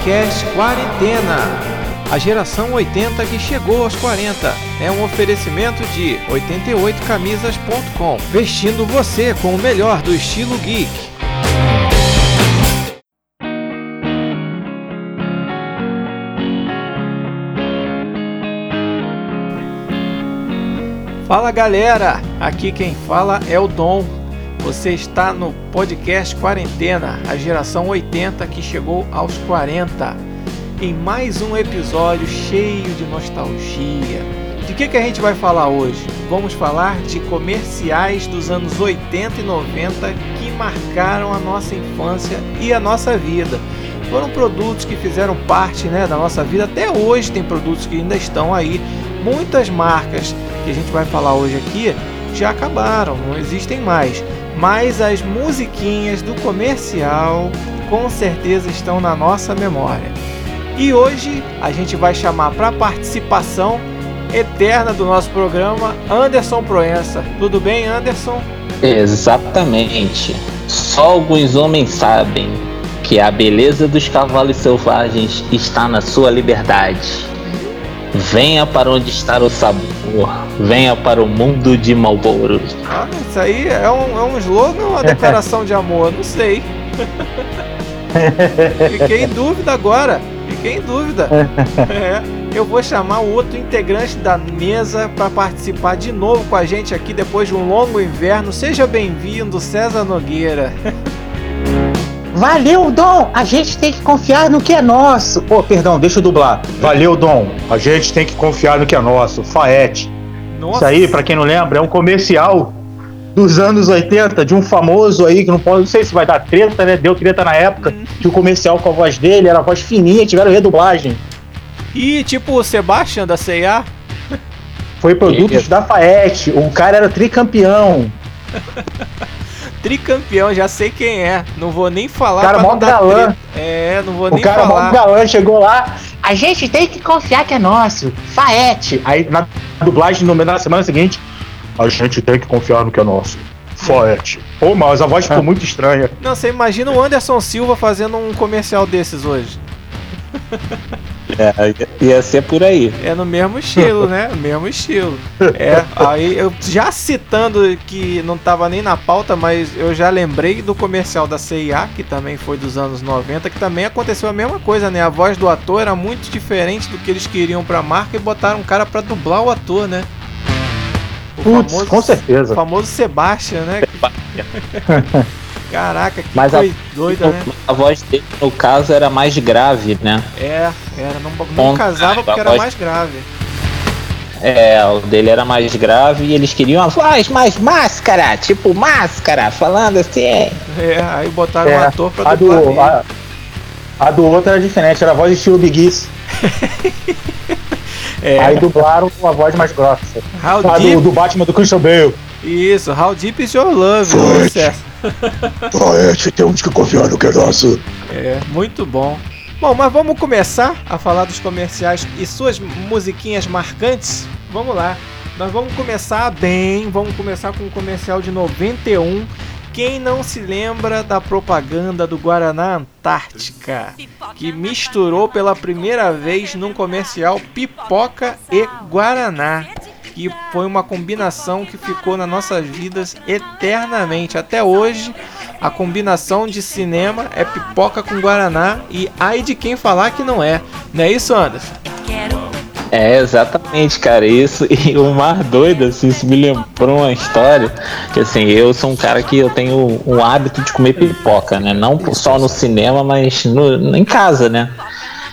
podcast Quarentena. A geração 80 que chegou aos 40 é um oferecimento de 88camisas.com, vestindo você com o melhor do estilo geek. Fala galera, aqui quem fala é o Dom. Você está no podcast Quarentena, a geração 80 que chegou aos 40. Em mais um episódio cheio de nostalgia. De que, que a gente vai falar hoje? Vamos falar de comerciais dos anos 80 e 90 que marcaram a nossa infância e a nossa vida. Foram produtos que fizeram parte né, da nossa vida. Até hoje tem produtos que ainda estão aí. Muitas marcas que a gente vai falar hoje aqui já acabaram, não existem mais. Mas as musiquinhas do comercial com certeza estão na nossa memória. E hoje a gente vai chamar para participação eterna do nosso programa Anderson Proença. Tudo bem, Anderson? Exatamente. Só alguns homens sabem que a beleza dos cavalos selvagens está na sua liberdade. Venha para onde está o sabor. Venha para o mundo de Malboro. Ah, isso aí é um, é um slogan ou uma declaração de amor? Não sei. Fiquei em dúvida agora. Fiquei em dúvida. É, eu vou chamar o outro integrante da mesa para participar de novo com a gente aqui depois de um longo inverno. Seja bem-vindo, César Nogueira. Valeu, Dom! A gente tem que confiar no que é nosso. Pô, perdão, deixa eu dublar. Valeu, Dom. A gente tem que confiar no que é nosso. Faete. Nossa. Isso aí, pra quem não lembra, é um comercial dos anos 80 de um famoso aí que não pode, não sei se vai dar treta, né? Deu treta na época, que o comercial com a voz dele era a voz fininha, tiveram redublagem. E tipo o Sebastian da CIA. Foi produtos da Faete. O cara era tricampeão. Tricampeão, já sei quem é. Não vou nem falar. O cara mó galã. É, não vou O nem cara mó falar. galã chegou lá, A gente tem que confiar que é nosso. Faete. aí na dublagem no na semana seguinte, a gente tem que confiar no que é nosso. Faete. Pô, mas a voz ficou muito estranha. Não, você imagina o Anderson Silva fazendo um comercial desses hoje. É, ia ser por aí. É no mesmo estilo, né? Mesmo estilo. É, aí eu já citando que não tava nem na pauta, mas eu já lembrei do comercial da CIA, que também foi dos anos 90, que também aconteceu a mesma coisa, né? A voz do ator era muito diferente do que eles queriam pra marca e botaram um cara pra dublar o ator, né? O Putz, com o certeza. famoso Sebastian, né? Caraca, que Mas a- coisa doida, né? A voz dele, no caso, era mais grave, né? É, era, não, não casava porque a era voz- mais grave. É, o dele era mais grave e eles queriam a voz mais máscara, tipo máscara, falando assim. É, aí botaram um É, ator pra a, dublar do, a, a do outro era diferente, era a voz estilo Biguice. É, Aí dublaram com a voz mais grossa. How A do, do Batman do Christian Bale. Isso, How Deep is Your Love, sucesso. Faete, temos que confiar no que é nosso. É, muito bom. Bom, mas vamos começar a falar dos comerciais e suas musiquinhas marcantes? Vamos lá. Nós vamos começar bem, vamos começar com um comercial de 91. Quem não se lembra da propaganda do Guaraná Antártica, que misturou pela primeira vez num comercial pipoca e Guaraná, que foi uma combinação que ficou nas nossas vidas eternamente. Até hoje, a combinação de cinema é pipoca com Guaraná e ai de quem falar que não é. Não é isso, Anderson? É, exatamente, cara. Isso e o mais doido, assim, isso me lembrou uma história. Que assim, eu sou um cara que eu tenho o hábito de comer pipoca, né? Não só no cinema, mas no, em casa, né?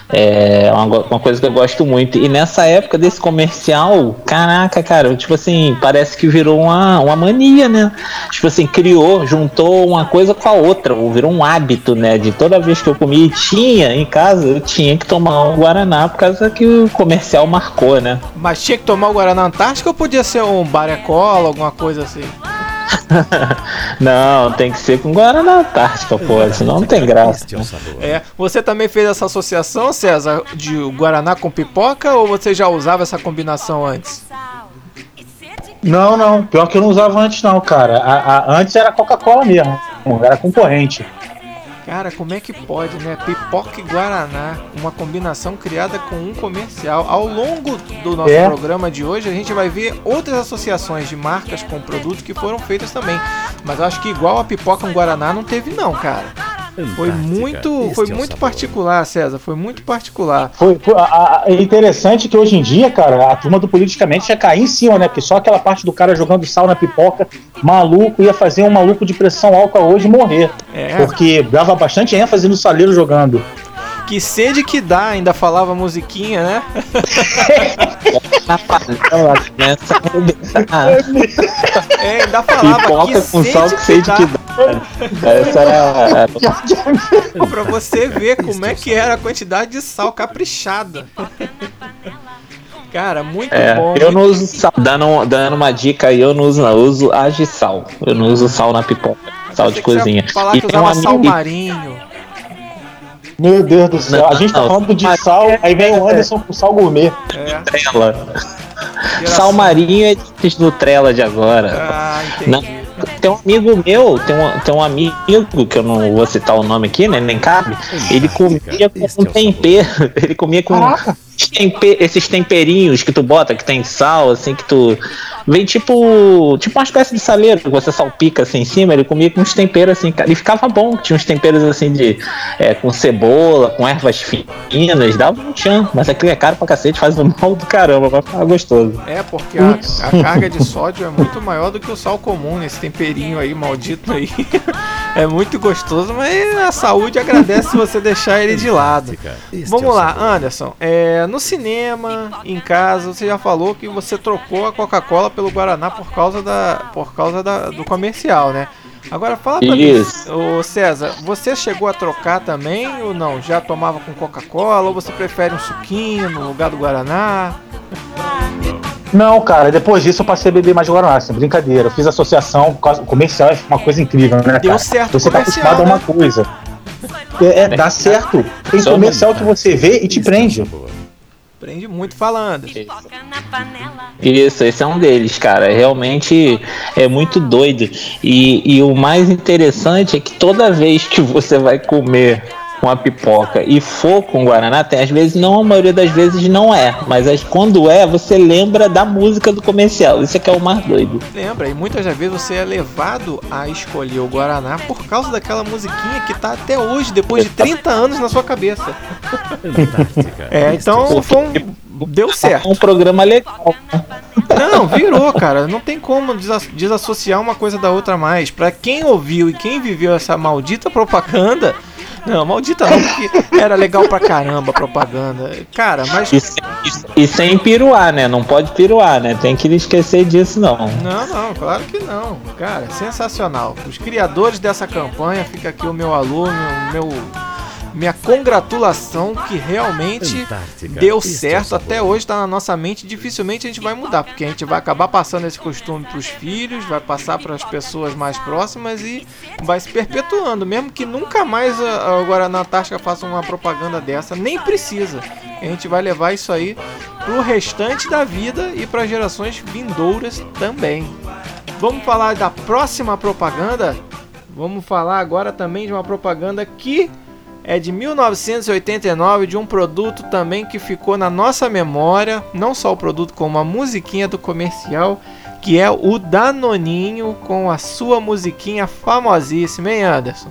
É uma, uma coisa que eu gosto muito. E nessa época desse comercial, caraca, cara, tipo assim, parece que virou uma, uma mania, né? Tipo assim, criou, juntou uma coisa com a outra, ou virou um hábito, né? De toda vez que eu comia e tinha em casa, eu tinha que tomar um Guaraná por causa que o comercial marcou, né? Mas tinha que tomar o Guaraná Antártica ou podia ser um Barecola, alguma coisa assim? Não, tem que ser com Guaraná Antártica, pô, senão não tem graça. É, você também fez essa associação, César, de Guaraná com pipoca ou você já usava essa combinação antes? Não, não. Pior que eu não usava antes, não, cara. A- a- antes era Coca-Cola mesmo. Era concorrente. Cara, como é que pode, né? Pipoca e Guaraná, uma combinação criada com um comercial. Ao longo do nosso É. programa de hoje, a gente vai ver outras associações de marcas com produtos que foram feitas também. Mas eu acho que igual a pipoca com Guaraná não teve não, cara. Foi muito, foi muito particular, César. Foi muito particular. Foi, foi- a- a- é interessante que hoje em dia, cara, a turma do politicamente ia cair em cima, né? Porque só aquela parte do cara jogando sal na pipoca, maluco, ia fazer um maluco de pressão alta hoje morrer. É. Porque dava bastante ênfase no saleiro jogando. Que sede que dá, ainda falava musiquinha, né? É, ainda falava Pipoca que com sal que sede que dá. Essa era. Pra você ver como é que era a quantidade de sal caprichada. Cara, muito É, bom. eu não uso sal. Dando, dando uma dica aí, eu não uso, não. Eu uso agisal. Eu não uso sal na pipoca. Sal de que cozinha. Falar E que tem um usava sal amigo- marinho. Meu Deus do céu. Não, a gente tá não. falando de sal, aí vem o Anderson com sal gourmet. É, Trela. Sal marinho é de Nutrela de agora. Ah, entendi. Não. Tem um amigo meu, tem um, tem um amigo que eu não vou citar o nome aqui, né? Nem cabe. Ele comia com um tempero. Ele comia com Caraca. os tempe- esses temperinhos que tu bota, que tem sal, assim, que tu. Vem tipo. Tipo uma espécie de saleiro que você salpica assim em cima. Ele comia com uns temperos assim, cara. E ficava bom. Tinha uns temperos assim de. é, com cebola, com ervas finas, dava um tchan. Mas aquilo é caro pra cacete, faz um mal do caramba, vai ficar gostoso. É, porque a, a carga de sódio é muito maior do que o sal comum, nesse temperinho aí, maldito aí. É muito gostoso, mas a saúde agradece se você deixar ele de lado. Vamos lá, Anderson. É, no cinema, em casa, você já falou que você trocou a Coca-Cola pelo Guaraná por causa, da, por causa da, do comercial, né? Agora fala pra Isso. mim, ô César, você chegou a trocar também ou não? Já tomava com Coca-Cola ou você prefere um suquinho no lugar do Guaraná? Não, cara, depois disso eu passei a beber mais Guaraná, assim, brincadeira. Eu fiz associação, o comercial é uma coisa incrível, né? Deu certo Você tá acostumado a uma né? coisa. É, é, dá certo. Tem comercial que você vê e te prende. Prende muito falando. Isso, esse é um deles, cara. Realmente é muito doido. E, e o mais interessante é que toda vez que você vai comer uma pipoca e for com Guaraná, tem às vezes, não, a maioria das vezes não é. Mas as- quando é, você lembra da música do comercial. Isso é que é o mais doido. Lembra, e muitas das vezes você é levado a escolher o Guaraná por causa daquela musiquinha que tá até hoje, depois de 30 anos na sua cabeça. É, então foi um- deu É certo. um programa legal. Não, virou, cara. Não tem como desa- desassociar uma coisa da outra mais. Pra quem ouviu e quem viveu essa maldita propaganda. Não, maldita não, porque era legal pra caramba a propaganda. Cara, mas. E sem, e sem piruar, né? Não pode piruar, né? Tem que esquecer disso, não. Não, não, claro que não. Cara, sensacional. Os criadores dessa campanha, fica aqui o meu alô, meu, meu- minha congratulação que realmente deu certo. Até hoje tá na nossa mente, dificilmente a gente vai mudar, porque a gente vai acabar passando esse costume pros filhos, vai passar para as pessoas mais próximas e vai se perpetuando, mesmo que nunca mais a, a Guaraná Antártica faça uma propaganda dessa, nem precisa. A gente vai levar isso aí pro restante da vida e para gerações vindouras também. Vamos falar da próxima propaganda? Vamos falar agora também de uma propaganda que é de 1989, de um produto também que ficou na nossa memória, não só o produto, como a musiquinha do comercial, que é o Danoninho com a sua musiquinha famosíssima, hein, Anderson?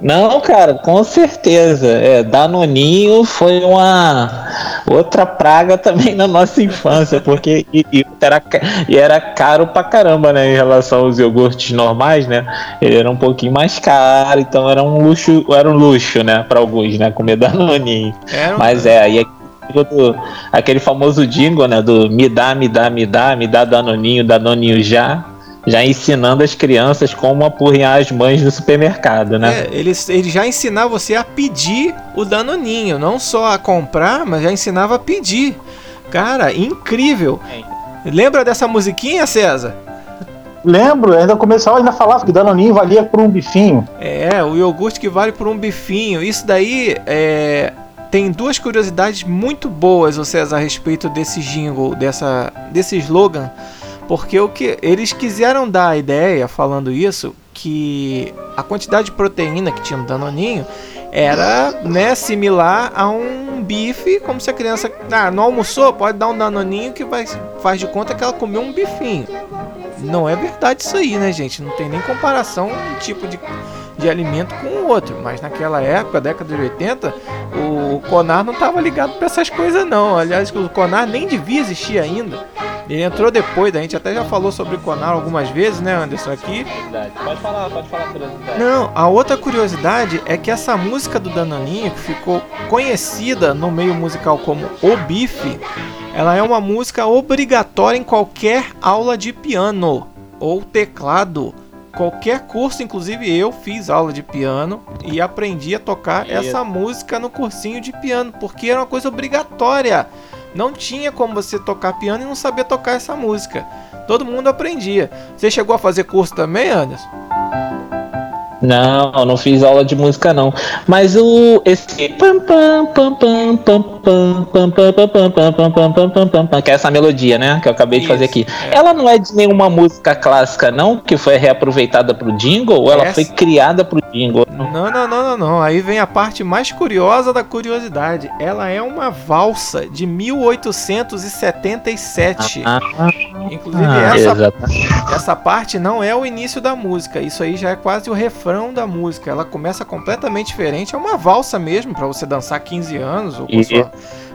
Não, cara, com certeza. É, Danoninho foi uma outra praga também na nossa infância, porque e, e era, e era caro pra caramba, né, em relação aos iogurtes normais, né? Ele era um pouquinho mais caro, então era um luxo, era um luxo, né, para alguns, né, comer Danoninho. Era um- Mas é, aí aquele do- aquele famoso jingle, né, do me dá, me dá, me dá, me dá Danoninho, Danoninho já. Já ensinando as crianças como apurrinhar as mães no supermercado, né? É, ele, ele já ensinava você a pedir o Danoninho, não só a comprar, mas já ensinava a pedir. Cara, incrível. Lembra dessa musiquinha, César? Lembro, ainda o comercial ainda falava que Danoninho valia por um bifinho. É, o iogurte que vale por um bifinho. Isso daí é, tem duas curiosidades muito boas, ô César, a respeito desse jingle, dessa, desse slogan. Porque o que eles quiseram dar a ideia, falando isso, que a quantidade de proteína que tinha no Danoninho era né, similar a um bife, como se a criança ah, não almoçou, pode dar um danoninho que vai, faz de conta que ela comeu um bifinho. Não é verdade isso aí, né, gente? Não tem nem comparação tipo de, de alimento com o outro. Mas naquela época, década de 80, o Conar não estava ligado para essas coisas, não. Aliás, o Conar nem devia existir ainda. Ele entrou depois, a gente até já falou sobre o Conar algumas vezes, né, Anderson, aqui. Pode falar, pode falar curiosidade. Não, a outra curiosidade é que essa música do Danoninho, que ficou conhecida no meio musical como O Bife, ela é uma música obrigatória em qualquer aula de piano ou teclado. Qualquer curso, inclusive eu fiz aula de piano e aprendi a tocar essa música no cursinho de piano, porque era uma coisa obrigatória. Não tinha como você tocar piano e não saber tocar essa música. Todo mundo aprendia. Você chegou a fazer curso também, Anderson? Não, não fiz aula de música não. Mas o esse que é essa melodia, né, que eu acabei de fazer aqui. Ela não é de nenhuma música clássica não, que foi reaproveitada pro jingle ou ela foi criada pro jingle? Não, não, não, não, não. Aí vem a parte mais curiosa da curiosidade. Ela é uma valsa de 1877. Inclusive essa essa parte não é o início da música. Isso aí já é quase o refrão da música. Ela começa completamente diferente. É uma valsa mesmo, pra você dançar 15 anos ou com, sua-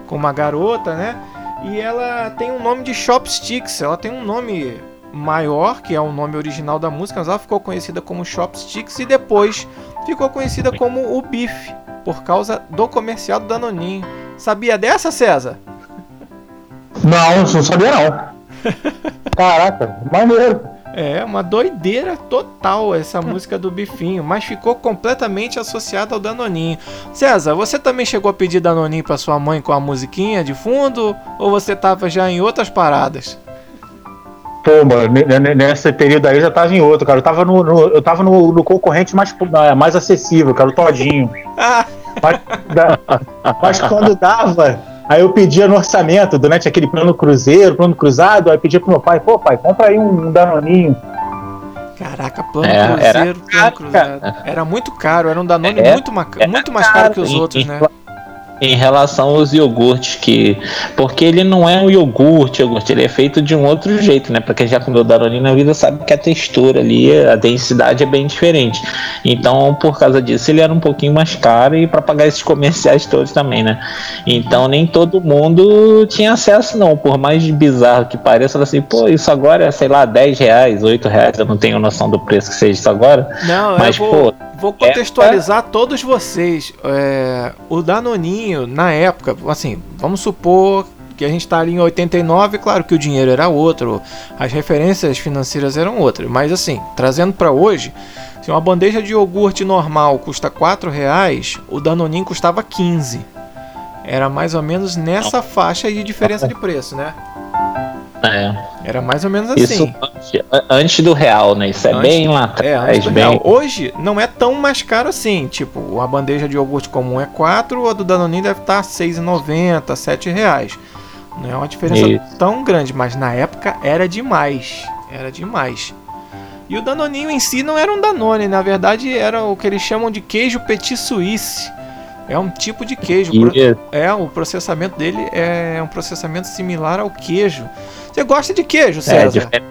com uma garota, né? E ela tem um nome de Chopsticks. Ela tem um nome maior, que é o nome original da música, mas ela ficou conhecida como Chopsticks e depois ficou conhecida como o Bife, por causa do comercial do Danoninho. Sabia dessa, César? Não, não sabia não. Caraca, maneiro. É, uma doideira total essa música do Bifinho, mas ficou completamente associada ao Danoninho. César, você também chegou a pedir Danoninho pra sua mãe com a musiquinha de fundo? Ou você tava já em outras paradas? Pô, mano, ne- ne- nesse período aí eu já tava em outro, cara. Eu tava no, no- eu tava no, no concorrente mais, mais acessível, cara, o Todinho. Mas, mas quando dava, aí eu pedia no orçamento, durante aquele plano cruzeiro, plano cruzado, aí eu pedia pro meu pai, pô pai, compra aí um, Danoninho. caraca, plano É, cruzeiro, era plano caro, cruzado. cara. Era muito caro, era um Danone É, muito, muito mais caro que os outros, né? Em relação aos iogurtes que, porque ele não é um iogurte, iogurte, ele é feito de um outro jeito, né? Para quem já comeu Danone na vida sabe que a textura ali, a densidade é bem diferente. Então, por causa disso, ele era um pouquinho mais caro e para pagar esses comerciais todos também, né? Então, nem todo mundo tinha acesso, não. Por mais bizarro que pareça, assim, pô, isso agora é, sei lá, 10 reais, 8 reais, eu não tenho noção do preço que seja isso agora. Não, Mas, eu vou, pô, vou contextualizar todos vocês. É, o Danoninho, na época, assim, vamos supor que a gente está ali em 89, claro que o dinheiro era outro, as referências financeiras eram outras, mas assim, trazendo para hoje, se uma bandeja de iogurte normal custa 4 reais, o Danoninho custava 15. Era mais ou menos nessa faixa de diferença de preço, né? É. Era mais ou menos Isso assim. antes, antes do real, né? Isso é Antes- bem lá É, atrás, do bem. Hoje não é tão mais caro assim. Tipo, a bandeja de iogurte comum é 4, a do Danoninho deve estar R$ 6,90, 7 reais. Não é uma diferença Isso. tão grande, mas na época era demais. Era demais. E o Danoninho em si não era um Danone, na verdade era o que eles chamam de queijo petit suisse. É um tipo de queijo. É, o processamento dele é um processamento similar ao queijo. Você gosta de queijo, É, César? diferente.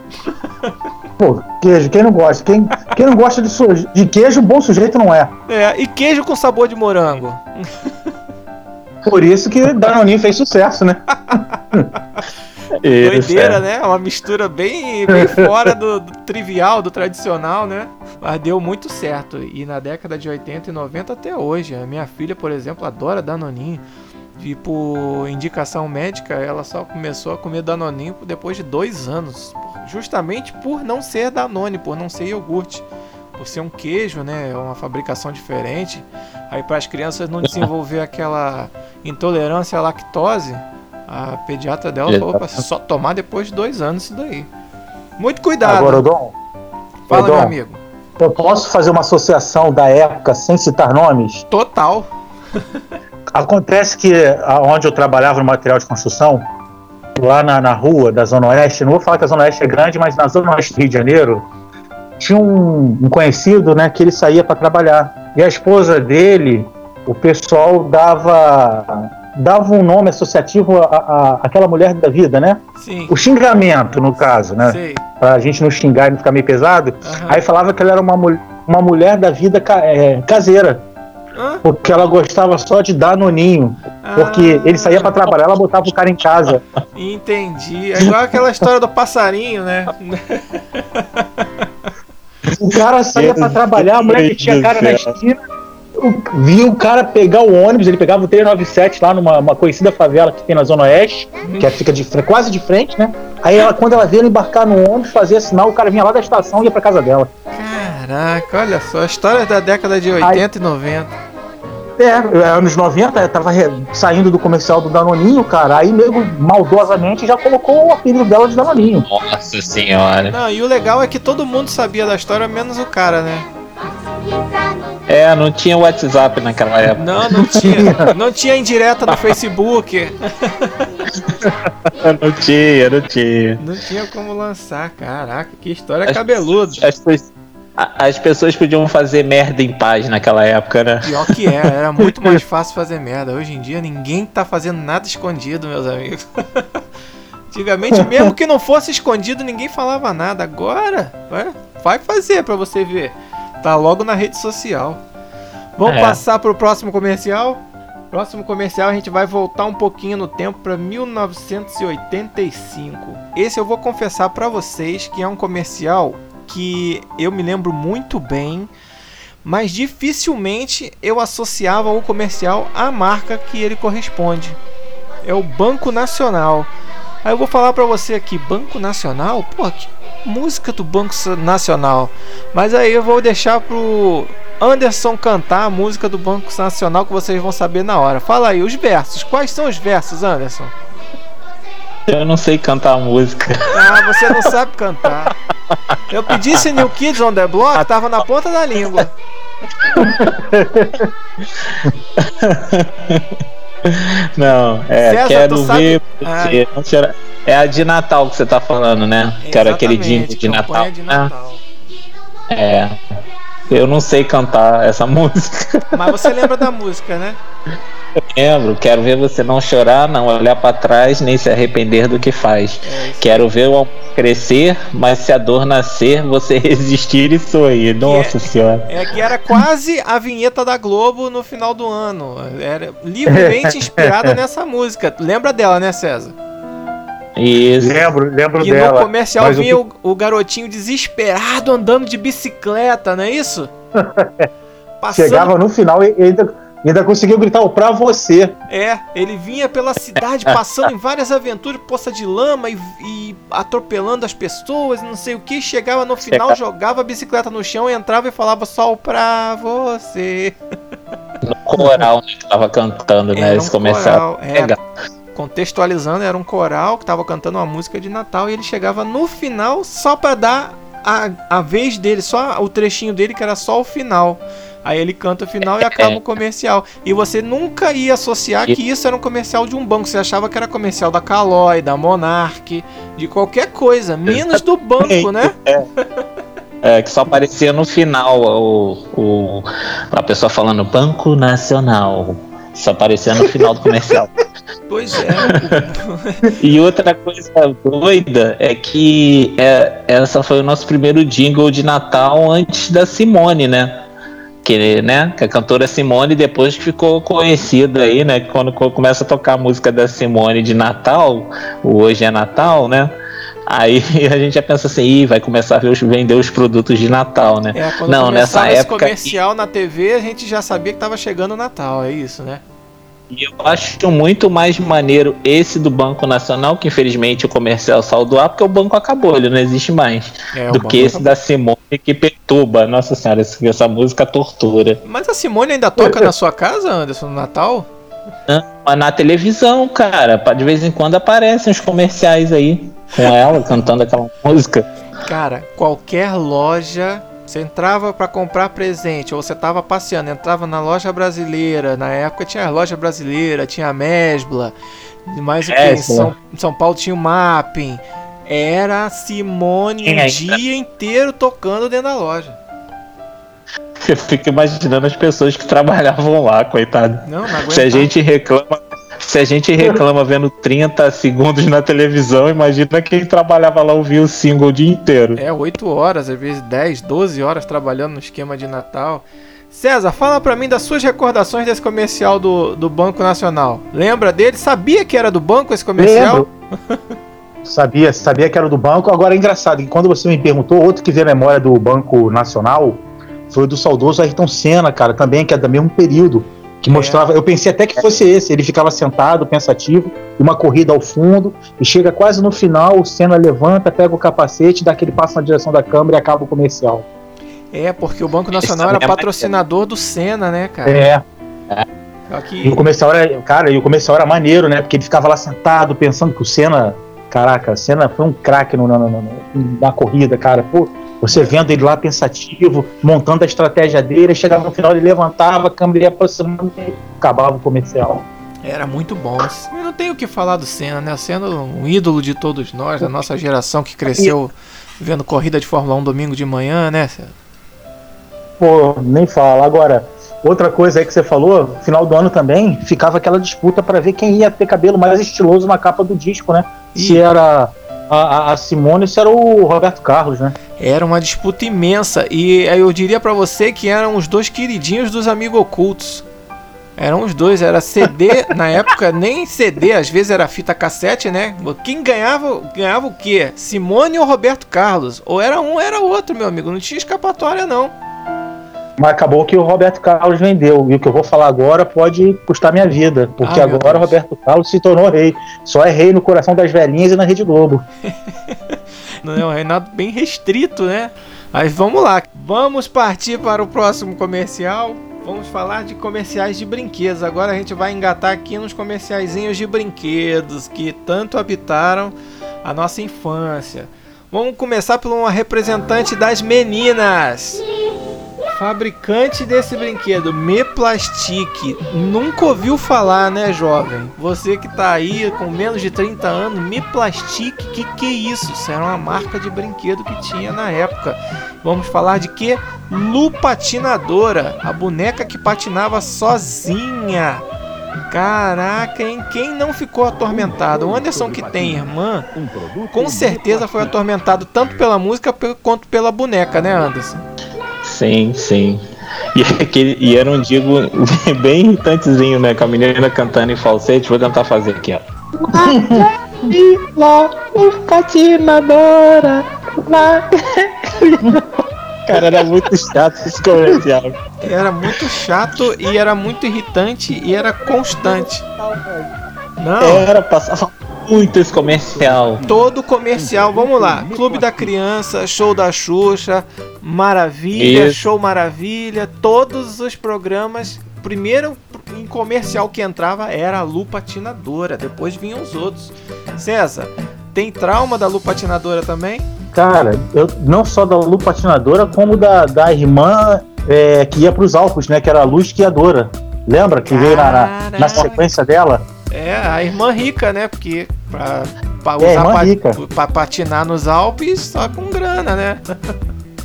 Pô, queijo, quem não gosta? Quem, quem não gosta de, suje- de queijo, bom sujeito não é. É, e queijo com sabor de morango. Por isso que Danoninho fez sucesso, né? Doideira, é. né? Uma mistura bem, bem fora do, do trivial, do tradicional, né? Mas deu muito certo. E na década de 80 e 90 até hoje. A minha filha, por exemplo, adora Danoninho. E por indicação médica, ela só começou a comer Danoninho depois de dois anos. Justamente por não ser Danone, por não ser iogurte. Por ser um queijo, né? É uma fabricação diferente. Aí para as crianças não desenvolver aquela intolerância à lactose, a pediatra dela falou para só tomar depois de dois anos isso daí. Muito cuidado. Agora, Dom, Fala, Odon. meu amigo. eu posso fazer uma associação da época sem citar nomes? Total. Acontece que onde eu trabalhava no material de construção, lá na, na rua da Zona Oeste, não vou falar que a Zona Oeste é grande, mas na Zona Oeste do Rio de Janeiro, tinha um, um conhecido, né, que ele saía para trabalhar. E a esposa dele, o pessoal dava dava um nome associativo àquela mulher da vida, né? Sim. O xingamento, no caso, né? Sei. Pra gente não xingar e não ficar meio pesado. Aham. Aí falava que ela era uma, uma mulher da vida ca- é, caseira, Hã? porque ela gostava só de dar noninho. Porque Ah, ele saía pra trabalhar, ela botava o cara em casa. Entendi. É igual aquela história do passarinho, né? O cara saía pra trabalhar, a mulher que tinha cara na esquina. Vi o cara pegar o ônibus, ele pegava o 397 lá numa uma conhecida favela que tem na Zona Oeste, que fica de, quase de frente, né? Aí ela, quando ela via ele embarcar no ônibus, fazia sinal, o cara vinha lá da estação e ia pra casa dela. Caraca, olha só, histórias da década de 80 e 90. É, anos 90, eu tava saindo do comercial do Danoninho, cara, aí nego maldosamente já colocou o apelido dela de Danoninho. Nossa senhora. Não, e o legal é que todo mundo sabia da história, menos o cara, né? É, não tinha WhatsApp naquela época. Não, não tinha. Não tinha indireta no Facebook. Não tinha, não tinha. Não tinha como lançar. Caraca, que história cabeluda. As, pessoas- a- as pessoas podiam fazer merda em paz naquela época, né? Pior que era, era muito mais fácil fazer merda. Hoje em dia ninguém tá fazendo nada escondido, meus amigos. Antigamente, mesmo que não fosse escondido, ninguém falava nada. Agora, vai, vai fazer pra você ver. Tá logo na rede social. Vamos É. passar pro próximo comercial? Próximo comercial a gente vai voltar um pouquinho no tempo para 1985. Esse eu vou confessar pra vocês que é um comercial que eu me lembro muito bem, mas dificilmente eu associava o comercial à marca que ele corresponde. É o Banco Nacional. Aí eu vou falar pra você aqui, Banco Nacional? Pô, que música do Banco Nacional. Mas aí eu vou deixar pro Anderson cantar a música do Banco Nacional que vocês vão saber na hora. Fala aí, os versos. Quais são os versos, Anderson? Eu não sei cantar música. Ah, você não sabe cantar. Eu pedi esse New Kids on the Block, tava na ponta da língua. Não, é, César, quero sabe- ver Ah. você. É a de Natal que você tá falando, né? Que era aquele jingle de campanha Natal. de né? Natal. É. Eu não sei cantar essa música. Mas você lembra da música, né? Eu lembro, quero ver você não chorar, não olhar pra trás, nem se arrepender do que faz. É. Quero ver o crescer, mas se a dor nascer, você resistir e sorrir. Nossa senhora. É que era quase a vinheta da Globo no final do ano. Era livremente inspirada nessa música. Lembra dela, né, César? Isso. Lembro, lembro E dela. no comercial mas o vinha que- o, o garotinho desesperado andando de bicicleta, não é isso? Passando, Chegava no final e e ainda, ainda conseguiu gritar o pra você. É, ele vinha pela cidade passando em várias aventuras, poça de lama e, e atropelando as pessoas, não sei o que. Chegava no final, Chega- jogava a bicicleta no chão, entrava e falava sol pra você. No coral né, que tava cantando, né? Era Esse um comercial. coral, é. Legal. Contextualizando, era um coral que tava cantando uma música de Natal e ele chegava no final só pra dar a, a vez dele, só o trechinho dele que era só o final. Aí ele canta o final e acaba o comercial. E você nunca ia associar que isso era um comercial de um banco. Você achava que era comercial da Caloi, da Monarch, de qualquer coisa, menos do banco, né? É, que só aparecia no final o, o, a pessoa falando Banco Nacional. Só aparecia no final do comercial. Pois é. E outra coisa doida é que é, essa foi o nosso primeiro jingle de Natal antes da Simone, né? Que, né, que a cantora Simone depois que ficou conhecida aí, né? Quando co- começa a tocar a música da Simone de Natal, o Hoje é Natal, né? Aí a gente já pensa assim, Ih, vai começar a vender os produtos de Natal, né? É, quando Não, nessa época- comercial na TV, a gente já sabia que tava chegando o Natal, é isso, né? E eu acho muito mais maneiro esse do Banco Nacional, que infelizmente o comercial saiu do ar, porque o banco acabou, ele não existe mais. É, do que esse acabou. da Simone que perturba. Nossa senhora, essa, essa música tortura. Mas a Simone ainda toca na sua casa, Anderson, no Natal? Mas na televisão, cara, de vez em quando aparecem os comerciais aí com ela cantando aquela música. Cara, qualquer loja, você entrava pra comprar presente, ou você tava passeando, entrava na loja brasileira, na época tinha a loja brasileira, tinha a Mesbla, mais o que? Em. São, São Paulo tinha o Mapping. Era Simone o é? dia inteiro tocando dentro da loja. Eu fico imaginando as pessoas que trabalhavam lá, coitado. Não, não. Se a gente reclama, se a gente reclama vendo 30 segundos na televisão, imagina quem trabalhava lá ouvir o single o dia inteiro. É, 8 horas, às vezes 10, 12 horas trabalhando no esquema de Natal. César, fala pra mim das suas recordações desse comercial do, do Banco Nacional. Lembra dele? Sabia que era do banco esse comercial? Sabia, sabia que era do banco. Agora é engraçado que quando você me perguntou, outro que veio a memória do Banco Nacional foi o do saudoso Ayrton Senna, cara, também, que é do mesmo período. Que É. mostrava, eu pensei até que fosse esse. Ele ficava sentado, pensativo, e uma corrida ao fundo, e chega quase no final, o Senna levanta, pega o capacete, dá aquele passo na direção da câmera e acaba o comercial. É, porque o Banco Nacional era é patrocinador do Senna, né, cara? É, Só e que o comercial era, cara, e o comercial era maneiro, né? Porque ele ficava lá sentado, pensando que o Senna, caraca, o Senna foi um craque no, no, no- no- na corrida, cara. Pô, você vendo ele lá pensativo, montando a estratégia dele, chegava no final, ele levantava, a câmera ia aproximando e acabava o comercial. era muito bom. Eu não tenho o que falar do Senna, né? Sendo um ídolo de todos nós, da nossa geração que cresceu vendo corrida de Fórmula 1 domingo de manhã, né? Pô, nem fala. Agora, outra coisa aí que você falou, final do ano também, ficava aquela disputa para ver quem ia ter cabelo mais estiloso na capa do disco, né? Se era a, a- Simone se era o Roberto Carlos, né? Era uma disputa imensa e aí eu diria pra você que eram os dois queridinhos dos amigos ocultos. Eram os dois, era CD, na época nem CD, às vezes era fita cassete, né? Quem ganhava, ganhava o quê? Simone ou Roberto Carlos? Ou era um ou era outro, meu amigo, não tinha escapatória não. Mas acabou que o Roberto Carlos vendeu. E o que eu vou falar agora pode custar minha vida. Porque Ah, agora o. Roberto Carlos se tornou rei. Só é rei no coração das velhinhas e na Rede Globo. Não é um reinado bem restrito, né? Mas vamos lá, vamos partir para o próximo comercial. Vamos falar de comerciais de brinquedos. Agora a gente vai engatar aqui nos comerciaizinhos de brinquedos que tanto habitaram a nossa infância. Vamos começar por uma representante das meninas. Fabricante desse brinquedo, Me Plastic. Nunca ouviu falar, né, jovem? Você que tá aí com menos de 30 anos, Me Plastic, que que é isso? Isso era uma marca de brinquedo que tinha na época. Vamos falar de que? Lu Patinadora, a boneca que patinava sozinha. Caraca, hein? Quem não ficou atormentado? O Anderson que tem irmã, com certeza foi atormentado tanto pela música quanto pela boneca, né, Anderson? Sim, sim. E, aquele, e era um digo bem irritantezinho, né? Com a menina cantando em falsete. Vou tentar fazer aqui, ó. patinadora. Cara, era muito chato esse comercial. Era muito chato e era muito irritante e era constante. Não, Era, passava muito esse comercial. todo comercial, vamos lá. Clube da Criança, Show da Xuxa, Maravilha, Isso. Show Maravilha, todos os programas. Primeiro em comercial que entrava era a Lu Patinadora, depois vinham os outros. César, tem trauma da Lu Patinadora também? Cara, eu, não só da Lu Patinadora, como da, da irmã é, que ia pros Alpes, né? Que era a Lu Esquiadora. Lembra que veio na, na, na Caraca. sequência dela? É, a irmã rica, né? Porque pra, pra É, usar pa- pra patinar nos Alpes, só com grana, né?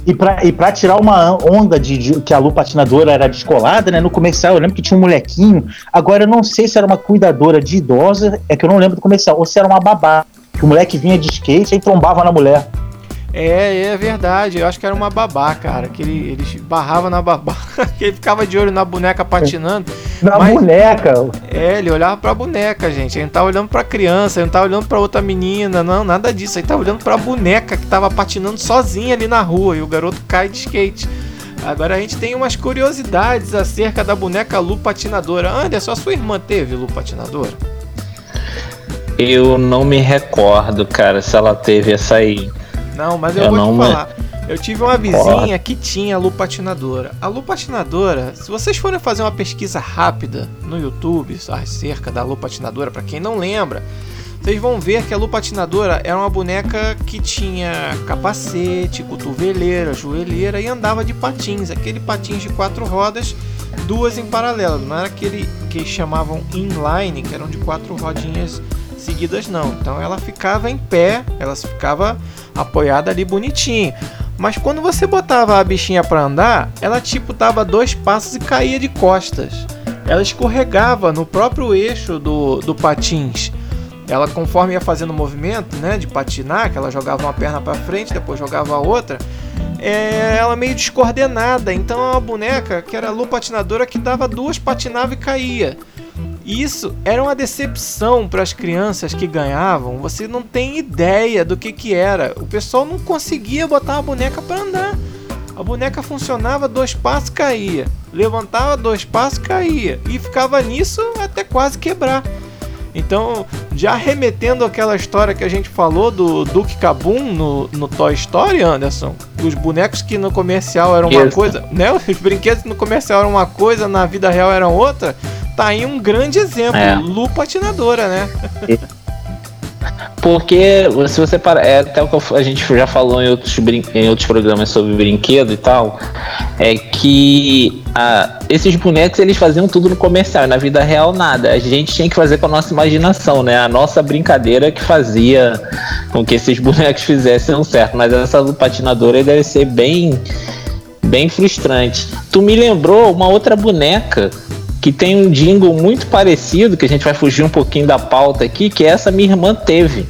E pra, e pra tirar uma onda de, de- que a Lu Patinadora era descolada, né? No comercial, eu lembro que tinha um molequinho. Agora eu não sei se era uma cuidadora de idosa, é que eu não lembro do comercial, ou se era uma babá. Que o moleque vinha de skate e trombava na mulher. É, é verdade. Eu acho que era uma babá, cara. Que ele, ele barrava na babá. que ele ficava de olho na boneca patinando. Na Mas- boneca. É, ele olhava pra boneca, gente. Ele não tava olhando pra criança, ele não tava olhando pra outra menina. Não, nada disso. Ele tava olhando pra boneca que tava patinando sozinha ali na rua. E o garoto cai de skate. Agora a gente tem umas curiosidades acerca da boneca Lu Patinadora. Anderson, a sua irmã teve Lu Patinadora? Eu não me recordo, cara, se ela teve essa aí. Não, mas eu, Eu vou não te me- falar. Eu tive uma vizinha que tinha Lu Patinadora. A Lu Patinadora, se vocês forem fazer uma pesquisa rápida no YouTube acerca da Lu Patinadora, pra quem não lembra, vocês vão ver que a Lu Patinadora era uma boneca que tinha capacete, cotoveleira, joelheira e andava de patins, aquele patins de quatro rodas, duas em paralelo. Não era aquele que chamavam inline, que eram de quatro rodinhas seguidas não. Então ela ficava em pé, ela ficava apoiada ali bonitinho. Mas quando você botava a bichinha para andar, ela tipo dava dois passos e caía de costas. Ela escorregava no próprio eixo do, do patins. Ela conforme ia fazendo o movimento, né, de patinar, que ela jogava uma perna para frente, depois jogava a outra, é, ela meio descoordenada. Então é uma boneca que era a patinadora que dava duas, patinava e caía. Isso era uma decepção para as crianças que ganhavam. Você não tem ideia do que, que era. O pessoal não conseguia botar a boneca para andar. A boneca funcionava, dois passos caía. Levantava dois passos, caía. E ficava nisso até quase quebrar. Então, já remetendo àquela história que a gente falou do Duke Kabum no, no Toy Story, Anderson, os bonecos que no comercial eram uma Isso. coisa, né? Os brinquedos no comercial eram uma coisa, na vida real eram outra. Tá aí um grande exemplo, é. Lu patinadora, né? Porque se você para, é até o que a gente já falou em outros, em outros programas sobre brinquedo e tal, é que ah, esses bonecos eles faziam tudo no comercial, na vida real nada. A gente tinha que fazer com a nossa imaginação, né? A nossa brincadeira que fazia com que esses bonecos fizessem um certo. Mas essa do patinadora deve ser bem, bem frustrante. Tu me lembrou uma outra boneca que tem um jingle muito parecido, que a gente vai fugir um pouquinho da pauta aqui, que essa minha irmã teve.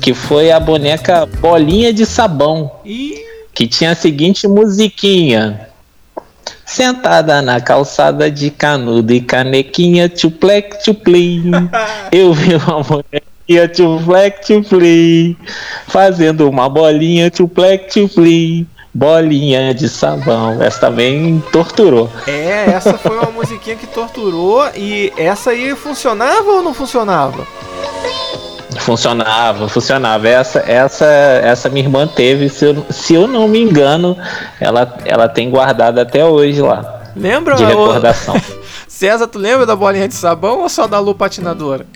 Que foi a boneca Bolinha de Sabão. Que tinha a seguinte musiquinha. Sentada na calçada de canudo e canequinha, tchuplec, tchuplim. Eu vi uma bonequinha, tchuplec, tchuplim. Fazendo uma bolinha, tchuplec, tchuplim. Bolinha de sabão. Essa também torturou. É, essa foi uma musiquinha que torturou. E essa aí funcionava ou não funcionava? Funcionava, funcionava. Essa, essa, essa minha irmã teve, se eu, se eu não me engano, ela, ela tem guardado até hoje lá. Lembra? De recordação. César, tu lembra da bolinha de sabão ou só da Lu patinadora?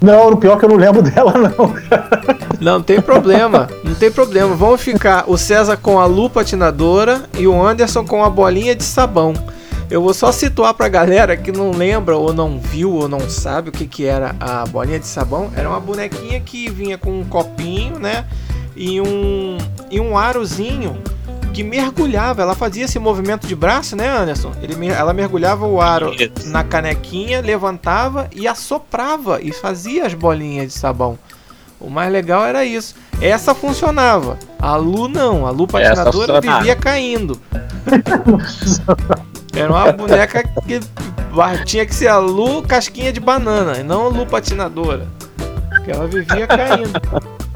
Não, o pior que eu não lembro dela, não. Não, tem problema. Não tem problema. Vamos ficar o César com a lupa patinadora e o Anderson com a bolinha de sabão. Eu vou só situar pra galera que não lembra ou não viu ou não sabe o que, que era a bolinha de sabão. Era uma bonequinha que vinha com um copinho, né? E um, e um arozinho que mergulhava. Ela fazia esse movimento de braço, né, Anderson? Ele, ela mergulhava o aro Isso. na canequinha, levantava e assoprava e fazia as bolinhas de sabão. O mais legal era isso. Essa funcionava. A Lu não. A Lu patinadora vivia caindo. Era uma boneca que tinha que ser a Lu casquinha de banana e não a Lu patinadora. Porque ela vivia caindo.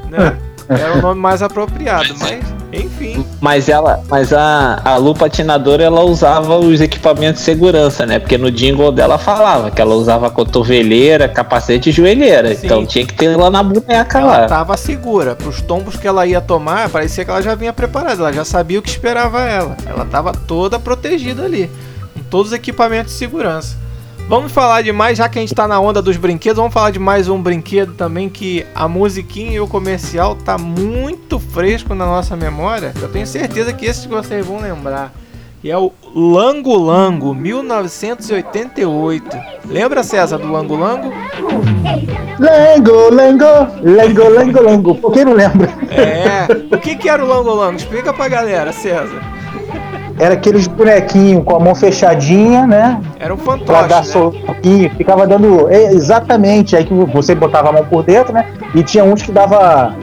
Né? Era o nome mais apropriado, mas enfim. Mas ela, mas a, a Lu patinadora ela usava os equipamentos de segurança, né? Porque no jingle dela falava que ela usava cotoveleira, capacete e joelheira. Sim. Então tinha que ter lá na boneca ela lá. Ela tava segura. Pros tombos que ela ia tomar, parecia que ela já vinha preparada. Ela já sabia o que esperava ela. Ela tava toda protegida ali. Com todos os equipamentos de segurança. Vamos falar de mais, já que a gente tá na onda dos brinquedos, vamos falar de mais um brinquedo também que a musiquinha e o comercial tá muito fresco na nossa memória. Eu tenho certeza que esses vocês vão lembrar. E é o Lango Lango, 1988. Lembra, César, do Lango Lango? Lango, Lango, Lango, Lango, Lango. Por que não lembra? É. O que, que era o Lango Lango? Explica pra galera, César era aqueles bonequinhos com a mão fechadinha, né? Era um fantoche, pra dar né? soquinho, ficava dando. É, exatamente, aí que você botava a mão por dentro, né? E tinha uns que dava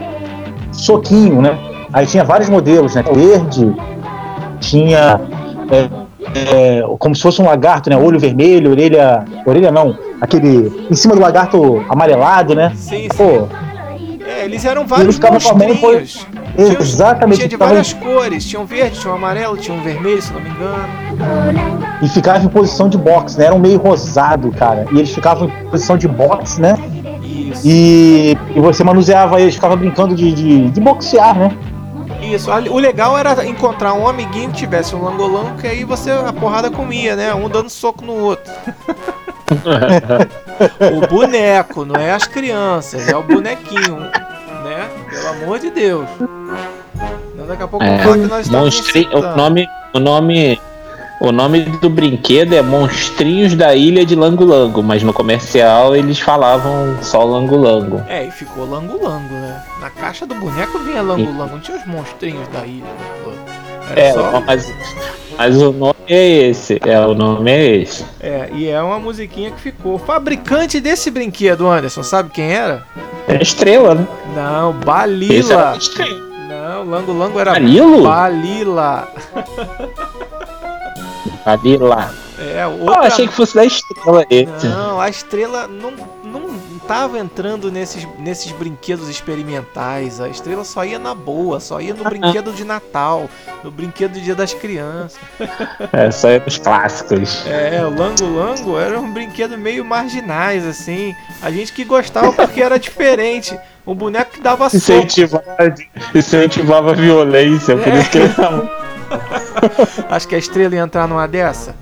soquinho, né? Aí tinha vários modelos, né? Verde, tinha. É, é, como se fosse um lagarto, né? Olho vermelho, orelha. Orelha não. Aquele. Em cima do lagarto amarelado, né? Sim, sim. Pô, é, eles eram vários monstrinhos. Tinha, Exatamente. Tinha de várias cores. Tinha um verde, tinha um amarelo, tinha um vermelho, se não me engano. E ficava em posição de boxe, né? Era um meio rosado, cara. E eles ficavam em posição de boxe, né? Isso. E, e você manuseava eles, ficava brincando de, de, de boxear, né? Isso, o legal era encontrar um amiguinho que tivesse um langolão, que aí você a porrada comia, né? Um dando soco no outro. o boneco, não é as crianças, é o bonequinho, amor de Deus. Daqui a pouco é, que nós o nome, o nome O nome do brinquedo é Monstrinhos da Ilha de Lango Lango, mas no comercial eles falavam só Lango Lango. É, e ficou Lango Lango, né? Na caixa do boneco vinha Lango Lango, não tinha os monstrinhos da ilha. Era é, só... mas, mas o nome é esse. É, o nome é esse. É, e é uma musiquinha que ficou. O fabricante desse brinquedo, Anderson, sabe quem era? É Estrela, né? Não, Balila. Não, Lango Lango era Balilo? Balila. Balila. É, outra... Eu achei que fosse da estrela esse. Não, a estrela não, não tava entrando nesses, nesses brinquedos experimentais. A estrela só ia na boa, só ia no brinquedo de Natal, no brinquedo do Dia das Crianças. É, só ia nos clássicos. É, o Lango Lango era um brinquedo meio marginais, assim. A gente que gostava porque era diferente. Um boneco que dava incentivava, incentivava a violência, por isso que ele tava... Acho que a estrela ia entrar numa dessa.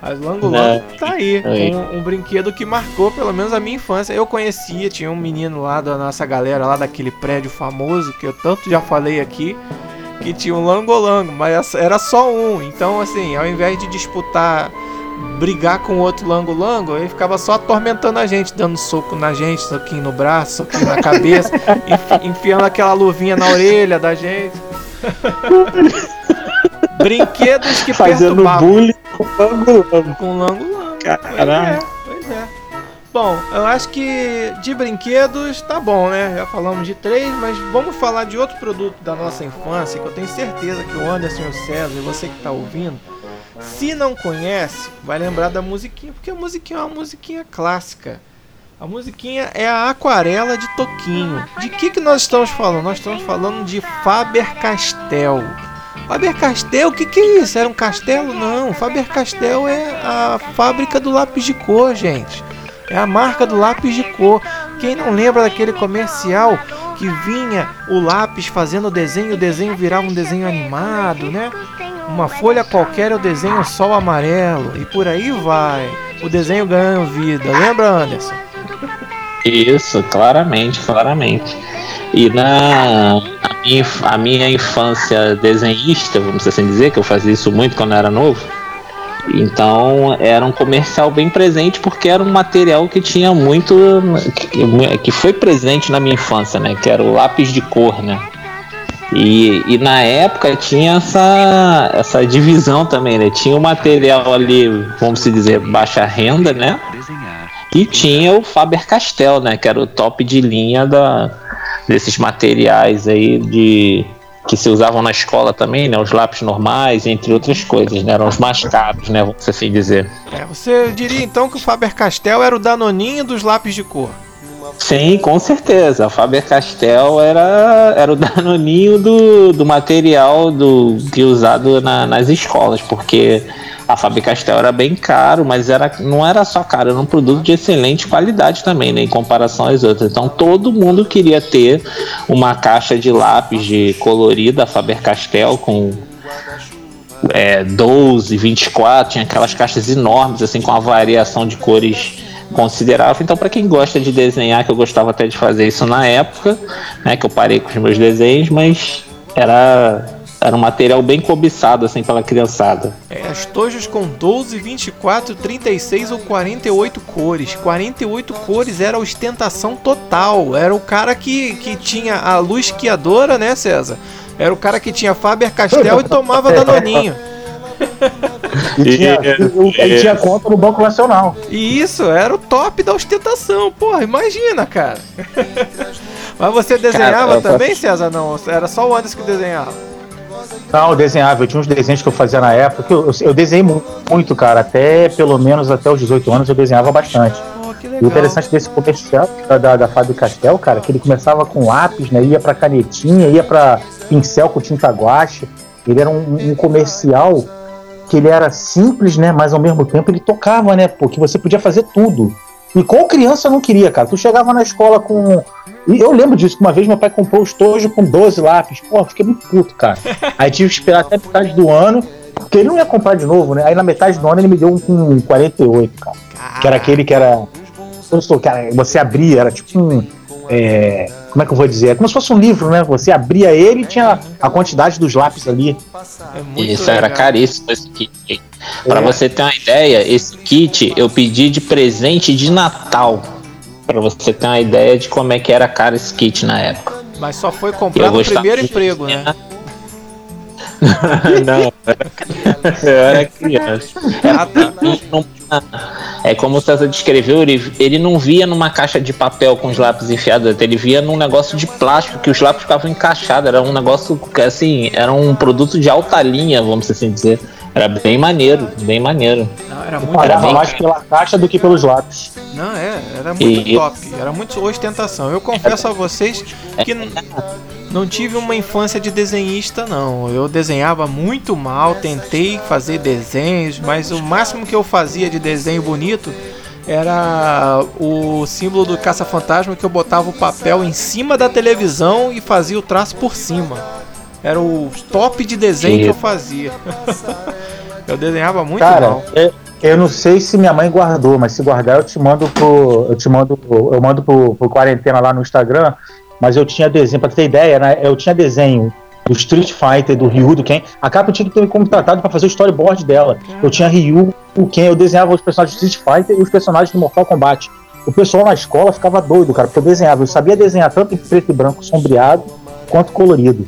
Mas Lango Lango tá aí. Um, um, brinquedo que marcou pelo menos a minha infância. Eu conhecia, tinha um menino lá da nossa galera, lá daquele prédio famoso, que eu tanto já falei aqui, que tinha um Lango Lango, mas era só um. Então, assim, ao invés de disputar, brigar com outro Lango Lango, ele ficava só atormentando a gente, dando soco na gente, soquinho no braço, soquinho na cabeça, enfi enfiando aquela luvinha na orelha da gente. Brinquedos que Fazendo perturbavam. bullying Lango Lango. Com Lango Lango. Caralho. Pois é, pois é. Bom, eu acho que de brinquedos tá bom, né? Já falamos de três, mas vamos falar de outro produto da nossa infância que eu tenho certeza que o Anderson e o César e você que tá ouvindo, se não conhece, vai lembrar da musiquinha, porque a musiquinha é uma musiquinha clássica. A musiquinha é a Aquarela de Toquinho. De que que nós estamos falando? Nós estamos falando de Faber-Castell. Faber-Castell, o que, que é isso? Era um castelo? Não, Faber-Castell é a fábrica do lápis de cor, gente. É a marca do lápis de cor. Quem não lembra daquele comercial que vinha o lápis fazendo o desenho, o desenho virava um desenho animado, né? Uma folha qualquer o desenho sol amarelo e por aí vai. O desenho ganhando vida. Lembra, Anderson? Isso, claramente, claramente. E na a minha infância desenhista, vamos assim dizer, que eu fazia isso muito quando era novo. Então era um comercial bem presente porque era um material que tinha muito que, que foi presente na minha infância, né? Que era o lápis de cor, né? E, e na época tinha essa, essa divisão também, né? Tinha o material ali, vamos dizer, baixa renda, né? E tinha o Faber Castell, né? Que era o top de linha da, desses materiais aí de que se usavam na escola também, né? Os lápis normais, entre outras coisas, né? Eram os mais caros, né? Vamos assim dizer. É, você diria então que o Faber-Castell era o danoninho dos lápis de cor? Sim, com certeza. O Faber-Castell era, era o danoninho do, do material do que usado na, nas escolas, porque a Faber-Castell era bem caro, mas era, não era só caro, era um produto de excelente qualidade também, né, em comparação às outras. Então todo mundo queria ter uma caixa de lápis de colorida Faber-Castell com é, 12, 24, tinha aquelas caixas enormes assim com a variação de cores considerável. Então, para quem gosta de desenhar, que eu gostava até de fazer isso na época, né, que eu parei com os meus desenhos, mas era era um material bem cobiçado assim pela criançada. É, as tojas com 12, 24, 36 ou 48 cores. 48 cores era a ostentação total. Era o cara que, que tinha a luz quiadora, né, César? Era o cara que tinha Faber Castell e tomava danoninho. E tinha, ele tinha conta no Banco Nacional. E isso, era o top da ostentação. Porra, imagina, cara. Mas você desenhava cara, também, César? Não, era só o Anderson que desenhava. Não, eu desenhava, eu tinha uns desenhos que eu fazia na época, eu, eu, eu desenhei muito, cara, até pelo menos até os 18 anos eu desenhava bastante. e o interessante desse comercial da, da, da Fábio Castel, cara, que ele começava com lápis, né, ia pra canetinha, ia pra pincel com tinta guache, ele era um, um comercial que ele era simples, né, mas ao mesmo tempo ele tocava, né, porque você podia fazer tudo. E qual criança não queria, cara? Tu chegava na escola com e eu lembro disso, que uma vez meu pai comprou o estojo com 12 lápis. Pô, fiquei muito puto, cara. Aí tive que esperar até metade do ano, porque ele não ia comprar de novo, né? Aí na metade do ano ele me deu um com 48, cara. Que era aquele que era. Eu sou, cara, você abria, era tipo um. É, como é que eu vou dizer? É como se fosse um livro, né? Você abria ele e tinha a quantidade dos lápis ali. É Isso legal. era caríssimo esse kit. Para é. você ter uma ideia, esse kit eu pedi de presente de Natal. Para você ter uma ideia de como é que era caro esse kit na época. Mas só foi comprar no primeiro emprego, né? não, eu era criança. Ah, tá. É como o César descreveu, ele, ele não via numa caixa de papel com os lápis enfiados, ele via num negócio de plástico que os lápis ficavam encaixados. Era um negócio que, assim, era um produto de alta linha, vamos assim dizer. Era bem maneiro, bem maneiro. Não, era muito Pagava bem... mais pela caixa do que pelos lápis. Não, é, era muito e... top. Era muito ostentação. Eu confesso a vocês que não tive uma infância de desenhista, não. Eu desenhava muito mal, tentei fazer desenhos, mas o máximo que eu fazia de desenho bonito era o símbolo do caça-fantasma que eu botava o papel em cima da televisão e fazia o traço por cima. Era o top de desenho que eu fazia. eu desenhava muito Cara, mal. Eu, eu não sei se minha mãe guardou, mas se guardar eu te mando pro, eu te mando, eu mando pro, pro quarentena lá no Instagram mas eu tinha desenho, pra ter ideia, né? Eu tinha desenho do Street Fighter, do Ryu, do Ken. A capa tinha que ter me contratado para fazer o storyboard dela. Eu tinha Ryu, o Ken, eu desenhava os personagens do Street Fighter e os personagens do Mortal Kombat. O pessoal na escola ficava doido, cara, porque eu desenhava. Eu sabia desenhar tanto em preto e branco sombreado quanto colorido.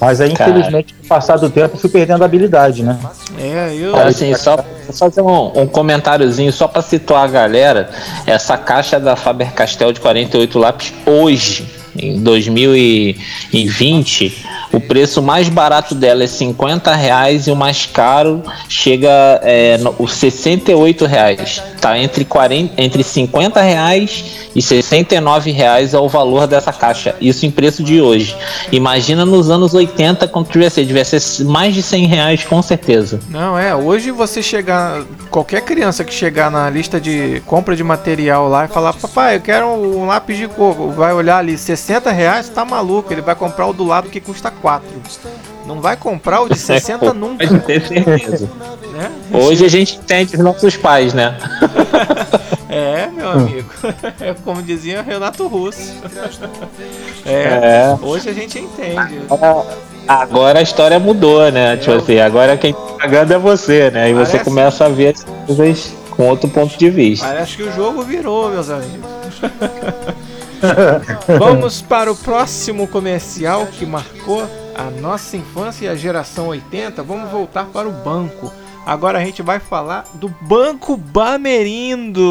Mas aí, cara. infelizmente, com o passar do tempo, eu fui perdendo a habilidade, né? É, eu. Assim, só, fazer um, um comentáriozinho, só para situar a galera: essa caixa da Faber Castell de 48 lápis hoje, em 2020, o preço mais barato dela é 50 reais e o mais caro chega é, os 68 reais. Tá entre, 40, entre 50 reais e 69 reais é o valor dessa caixa. Isso em preço de hoje. Imagina nos anos 80 quanto devia ser. Devia ser mais de 100 reais com certeza. Não, é. Hoje você chegar. Qualquer criança que chegar na lista de compra de material lá e falar: Papai, eu quero um lápis de cor. Vai olhar ali, 60 reais, tá maluco. Ele vai comprar o do lado que custa 4. Não vai comprar o de 60 nunca. Pode ter certeza. Né? Hoje a gente entende os nossos pais, né? é, meu amigo. É como dizia Renato Russo. É, é. Hoje a gente entende. Agora a história mudou, né? Tipo assim, agora quem tá pagando é você, né? E você começa a ver as coisas com outro ponto de vista. Parece que o jogo virou, meus amigos. Vamos para o próximo comercial que marcou a nossa infância e a geração 80. Vamos voltar para o banco. Agora a gente vai falar do Banco Bamerindos.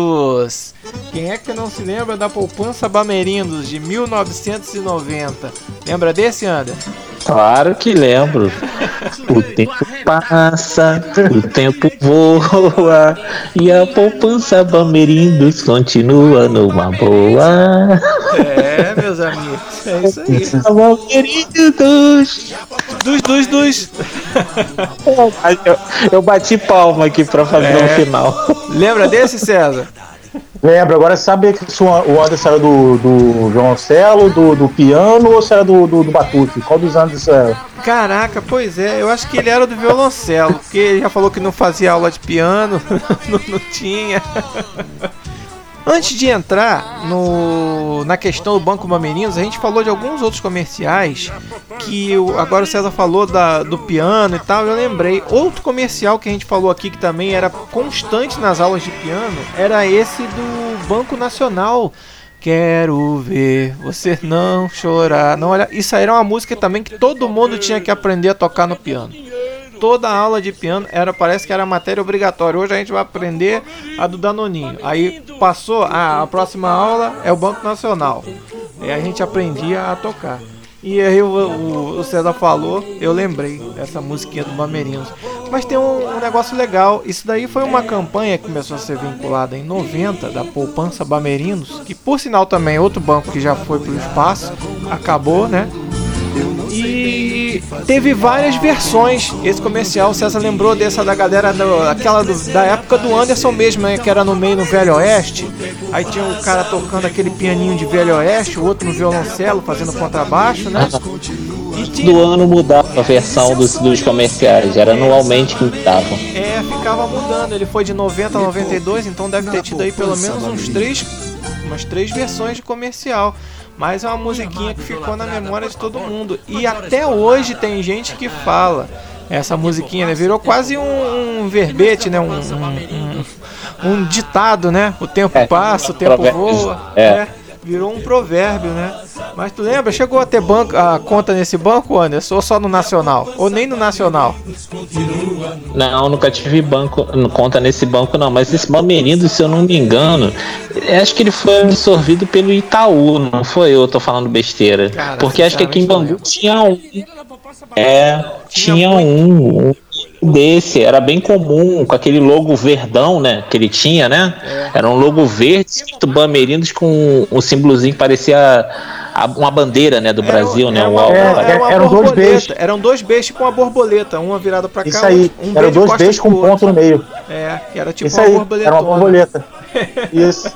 Quem é que não se lembra da poupança Bamerindos de 1990? Lembra desse, Anderson? Claro que lembro. O tempo passa, o tempo voa e a poupança Bamerindos continua numa boa. É, meus amigos, é isso aí. Bamerindos. Dos, dos, dos. Eu, eu bati palma aqui pra fazer é. um final. Lembra desse, César? Lembro, agora sabe que o Anderson era do, do violoncelo, do, do piano ou se era do, do, do batuque? Qual dos anos era? Caraca, pois é, eu acho que ele era do violoncelo, porque ele já falou que não fazia aula de piano, não, não tinha. Antes de entrar no, na questão do Banco Bamerinos, a gente falou de alguns outros comerciais que agora o César falou da, do piano e tal, eu lembrei. Outro comercial que a gente falou aqui que também era constante nas aulas de piano era esse do Banco Nacional. Quero ver você não chorar. Não olha, isso aí era uma música também que todo mundo tinha que aprender a tocar no piano toda a aula de piano era parece que era matéria obrigatória. Hoje a gente vai aprender a do Danoninho. Aí passou, ah, a próxima aula é o Banco Nacional. E a gente aprendia a tocar. E aí o, o, o, César falou, eu lembrei dessa musiquinha do Bamerinos. Mas tem um, um, negócio legal, isso daí foi uma campanha que começou a ser vinculada em 90 da poupança Bamerinos, que por sinal também é outro banco que já foi para o espaço, acabou, né? E teve várias versões. Esse comercial, o César lembrou dessa da galera, do, aquela do, da época do Anderson mesmo, né, que era no meio no Velho Oeste. Aí tinha o cara tocando aquele pianinho de Velho Oeste, o outro no violoncelo fazendo contrabaixo, né? E. Do ano mudava a versão dos, dos comerciais, era anualmente que mudavam. É, ficava mudando. Ele foi de 90 a 92, então deve ter tido aí pelo menos uns três, umas três versões de comercial. Mas é uma musiquinha que ficou na memória de todo mundo. E até hoje tem gente que fala essa musiquinha, né? Virou quase um, um verbete, né? Um, um, um, ditado, né? O tempo é, passa, o tempo voa. É. Né? Virou um provérbio, né? Mas tu lembra? Chegou a ter banco, a conta nesse banco, Anderson? Ou só no Nacional? Ou nem no Nacional? Não, nunca tive banco, conta nesse banco não. Mas esse Bamerindo, se eu não me engano, acho que ele foi absorvido pelo Itaú, não foi eu, tô falando besteira. Cara, Porque acho que aqui em Bangu tinha um. É, tinha um, um desse, era bem comum, com aquele logo verdão, né? Que ele tinha, né? É. Era um logo verde, escrito Bamerindos com um símbolozinho que parecia uma bandeira, né, do era, Brasil, né? Era, uma, era, era eram dois beijos. Eram dois beijos com uma borboleta, uma virada para cá. Isso aí, um eram dois beijos com um ponto no meio. É, era tipo Isso uma aí, borboleta. Era uma borboleta. Isso.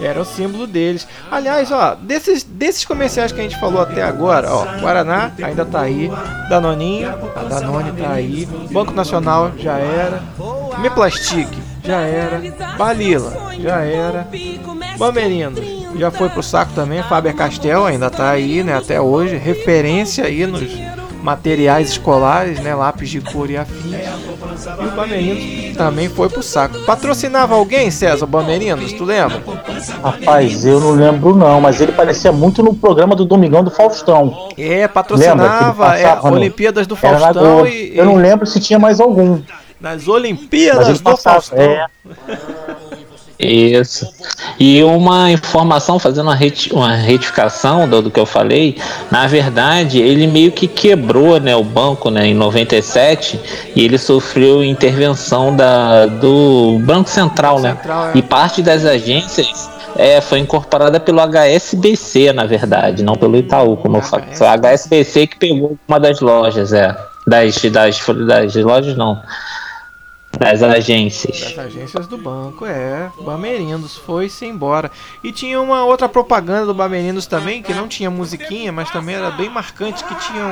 Era o símbolo deles. Aliás, ó, desses, desses comerciais que a gente falou até agora, ó, Guaraná ainda tá aí, Danoninho, a Danone tá aí, Banco Nacional já era, Me Plastic já era, Balila já era, Bamerindo já foi pro saco também, Faber Castell ainda tá aí, né, até hoje, referência aí nos materiais escolares, né, lápis de cor e afins. E o Bamerinos também foi pro saco. Patrocinava alguém, César Bamerinos, tu lembra? Rapaz, eu não lembro não, mas ele parecia muito no programa do Domingão do Faustão. É, patrocinava é, Olimpíadas do Faustão e, Eu não lembro se tinha mais algum. Nas Olimpíadas do Faustão. É. Isso. E uma informação, fazendo uma, reti uma retificação do, do, que eu falei, na verdade, ele meio que quebrou né, o banco né, em 97 e ele sofreu intervenção da, do Banco Central, né? Central, é. E parte das agências é, foi incorporada pelo HSBC, na verdade, não pelo Itaú, como eu falei. Foi a HSBC que pegou uma das lojas, é. Das, das, das lojas não das agências. Das agências do banco, é. Bamerindos foi-se embora. E tinha uma outra propaganda do Bamerindos também, que não tinha musiquinha, mas também era bem marcante, que tinha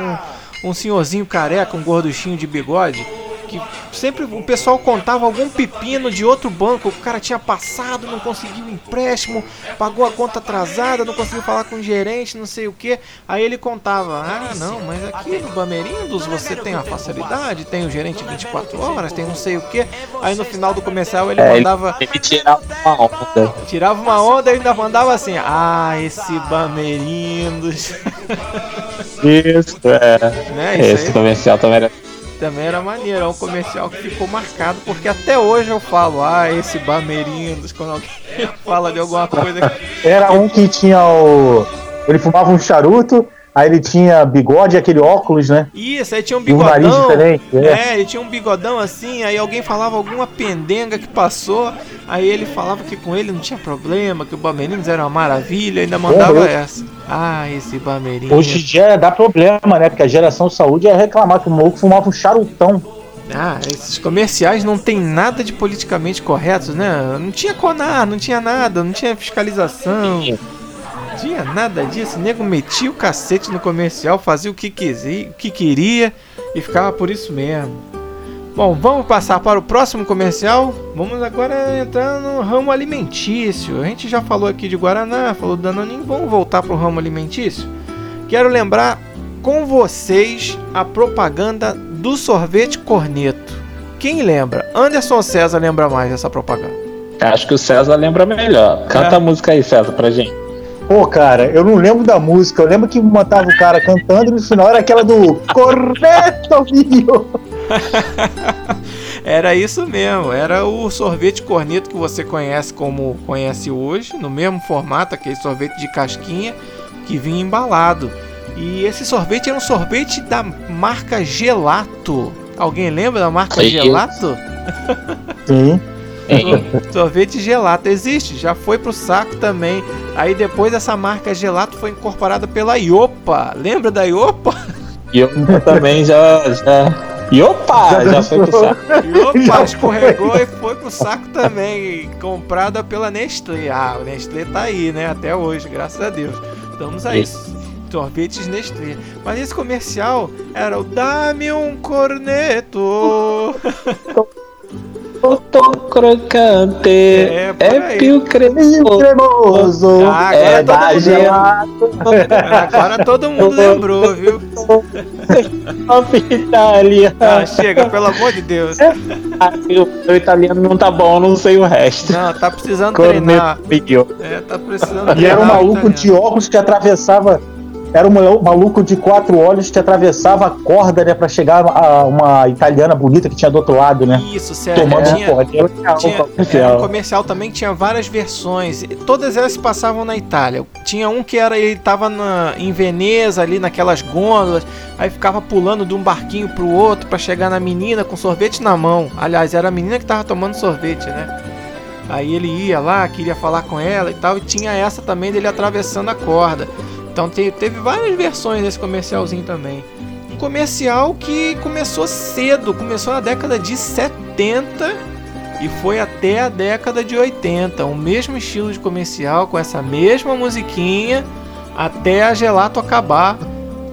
um, um senhorzinho careca, um gorduchinho de bigode, que sempre o pessoal contava algum pepino de outro banco, o cara tinha passado, não conseguiu um empréstimo, pagou a conta atrasada, não conseguiu falar com o gerente, não sei o que. Aí ele contava: "Ah, não, mas aqui no Bamerindos você tem a facilidade, tem o gerente 24 horas, tem não sei o que". Aí no final do comercial ele é, mandava ele, ele tirava uma onda. Tirava uma onda e ainda mandava assim: "Ah, esse Bamerindos". Isso, é. Né? Isso esse aí... comercial também era também era maneiro, é um comercial que ficou marcado, porque até hoje eu falo, ah, esse Bamerindos, quando alguém fala de alguma coisa. Era um que tinha o. Ele fumava um charuto, Aí ele tinha bigode e aquele óculos, né? Isso, aí tinha um bigodão. E um nariz diferente. É. é, ele tinha um bigodão assim, aí alguém falava alguma pendenga que passou, aí ele falava que com ele não tinha problema, que o Bamerinos era uma maravilha, ainda mandava essa. Ah, esse Bamerinos. Hoje em dia dá problema, né? Porque a geração saúde é reclamar que o maluco fumava um charutão. Ah, esses comerciais não tem nada de politicamente corretos, né? Não tinha conar, não tinha nada, não tinha fiscalização. Tinha nada disso. O nego metia o cacete no comercial, fazia o que, quisia, o que queria e ficava por isso mesmo. Bom, vamos passar para o próximo comercial. Vamos agora entrar no ramo alimentício. A gente já falou aqui de Guaraná, falou do Danoninho. Vamos voltar para o ramo alimentício. Quero lembrar com vocês a propaganda do sorvete corneto. Quem lembra? Anderson César lembra mais dessa propaganda. Acho que o César lembra melhor. Canta é. a música aí, César, pra gente. Pô, cara, eu não lembro da música. Eu lembro que matava o cara cantando e no final era aquela do Corneto, filho! era isso mesmo, era o sorvete corneto que você conhece como conhece hoje, no mesmo formato, aquele sorvete de casquinha que vinha embalado. E esse sorvete era um sorvete da marca Gelato. Alguém lembra da marca Gelato? Sim. sorvete gelato existe, já foi pro saco também. Aí depois essa marca gelato foi incorporada pela Iopa. Lembra da Iopa? Iopa também já. já... Iopa! Já, já foi pro saco. Iopa escorregou e foi pro saco também. Comprada pela Nestlé. Ah, o Nestlé tá aí, né? Até hoje, graças a Deus. Estamos aí. Isso sorvetes Nestlé. Mas esse comercial era o Dá-me um corneto. Tô crocante, É, é pio cremoso. cremoso. Ah, agora É todo da mundo gelado, Agora todo mundo lembrou, viu? Itália. Ah, chega, pelo amor de Deus. O italiano não tá bom, não sei o resto. Não, tá precisando treinar. Cornetio. É, tá precisando E era um treinar o maluco de italiano. óculos que atravessava. Era um malu- maluco de quatro olhos que atravessava a corda, né, pra chegar a uma italiana bonita que tinha do outro lado, né? Isso, sério. Tomando tinha, porra. Tinha, tinha, era um comercial também que tinha várias versões. e Todas elas se passavam na Itália. Tinha um que era ele tava na, em Veneza ali naquelas gôndolas, aí ficava pulando de um barquinho pro outro pra chegar na menina com sorvete na mão. Aliás, era a menina que tava tomando sorvete, né? Aí ele ia lá, queria falar com ela e tal, e tinha essa também dele atravessando a corda. Então te- teve várias versões desse comercialzinho também. Um comercial que começou cedo, começou na década de 70 e foi até a década de 80. O mesmo estilo de comercial, com essa mesma musiquinha, até a Gelato acabar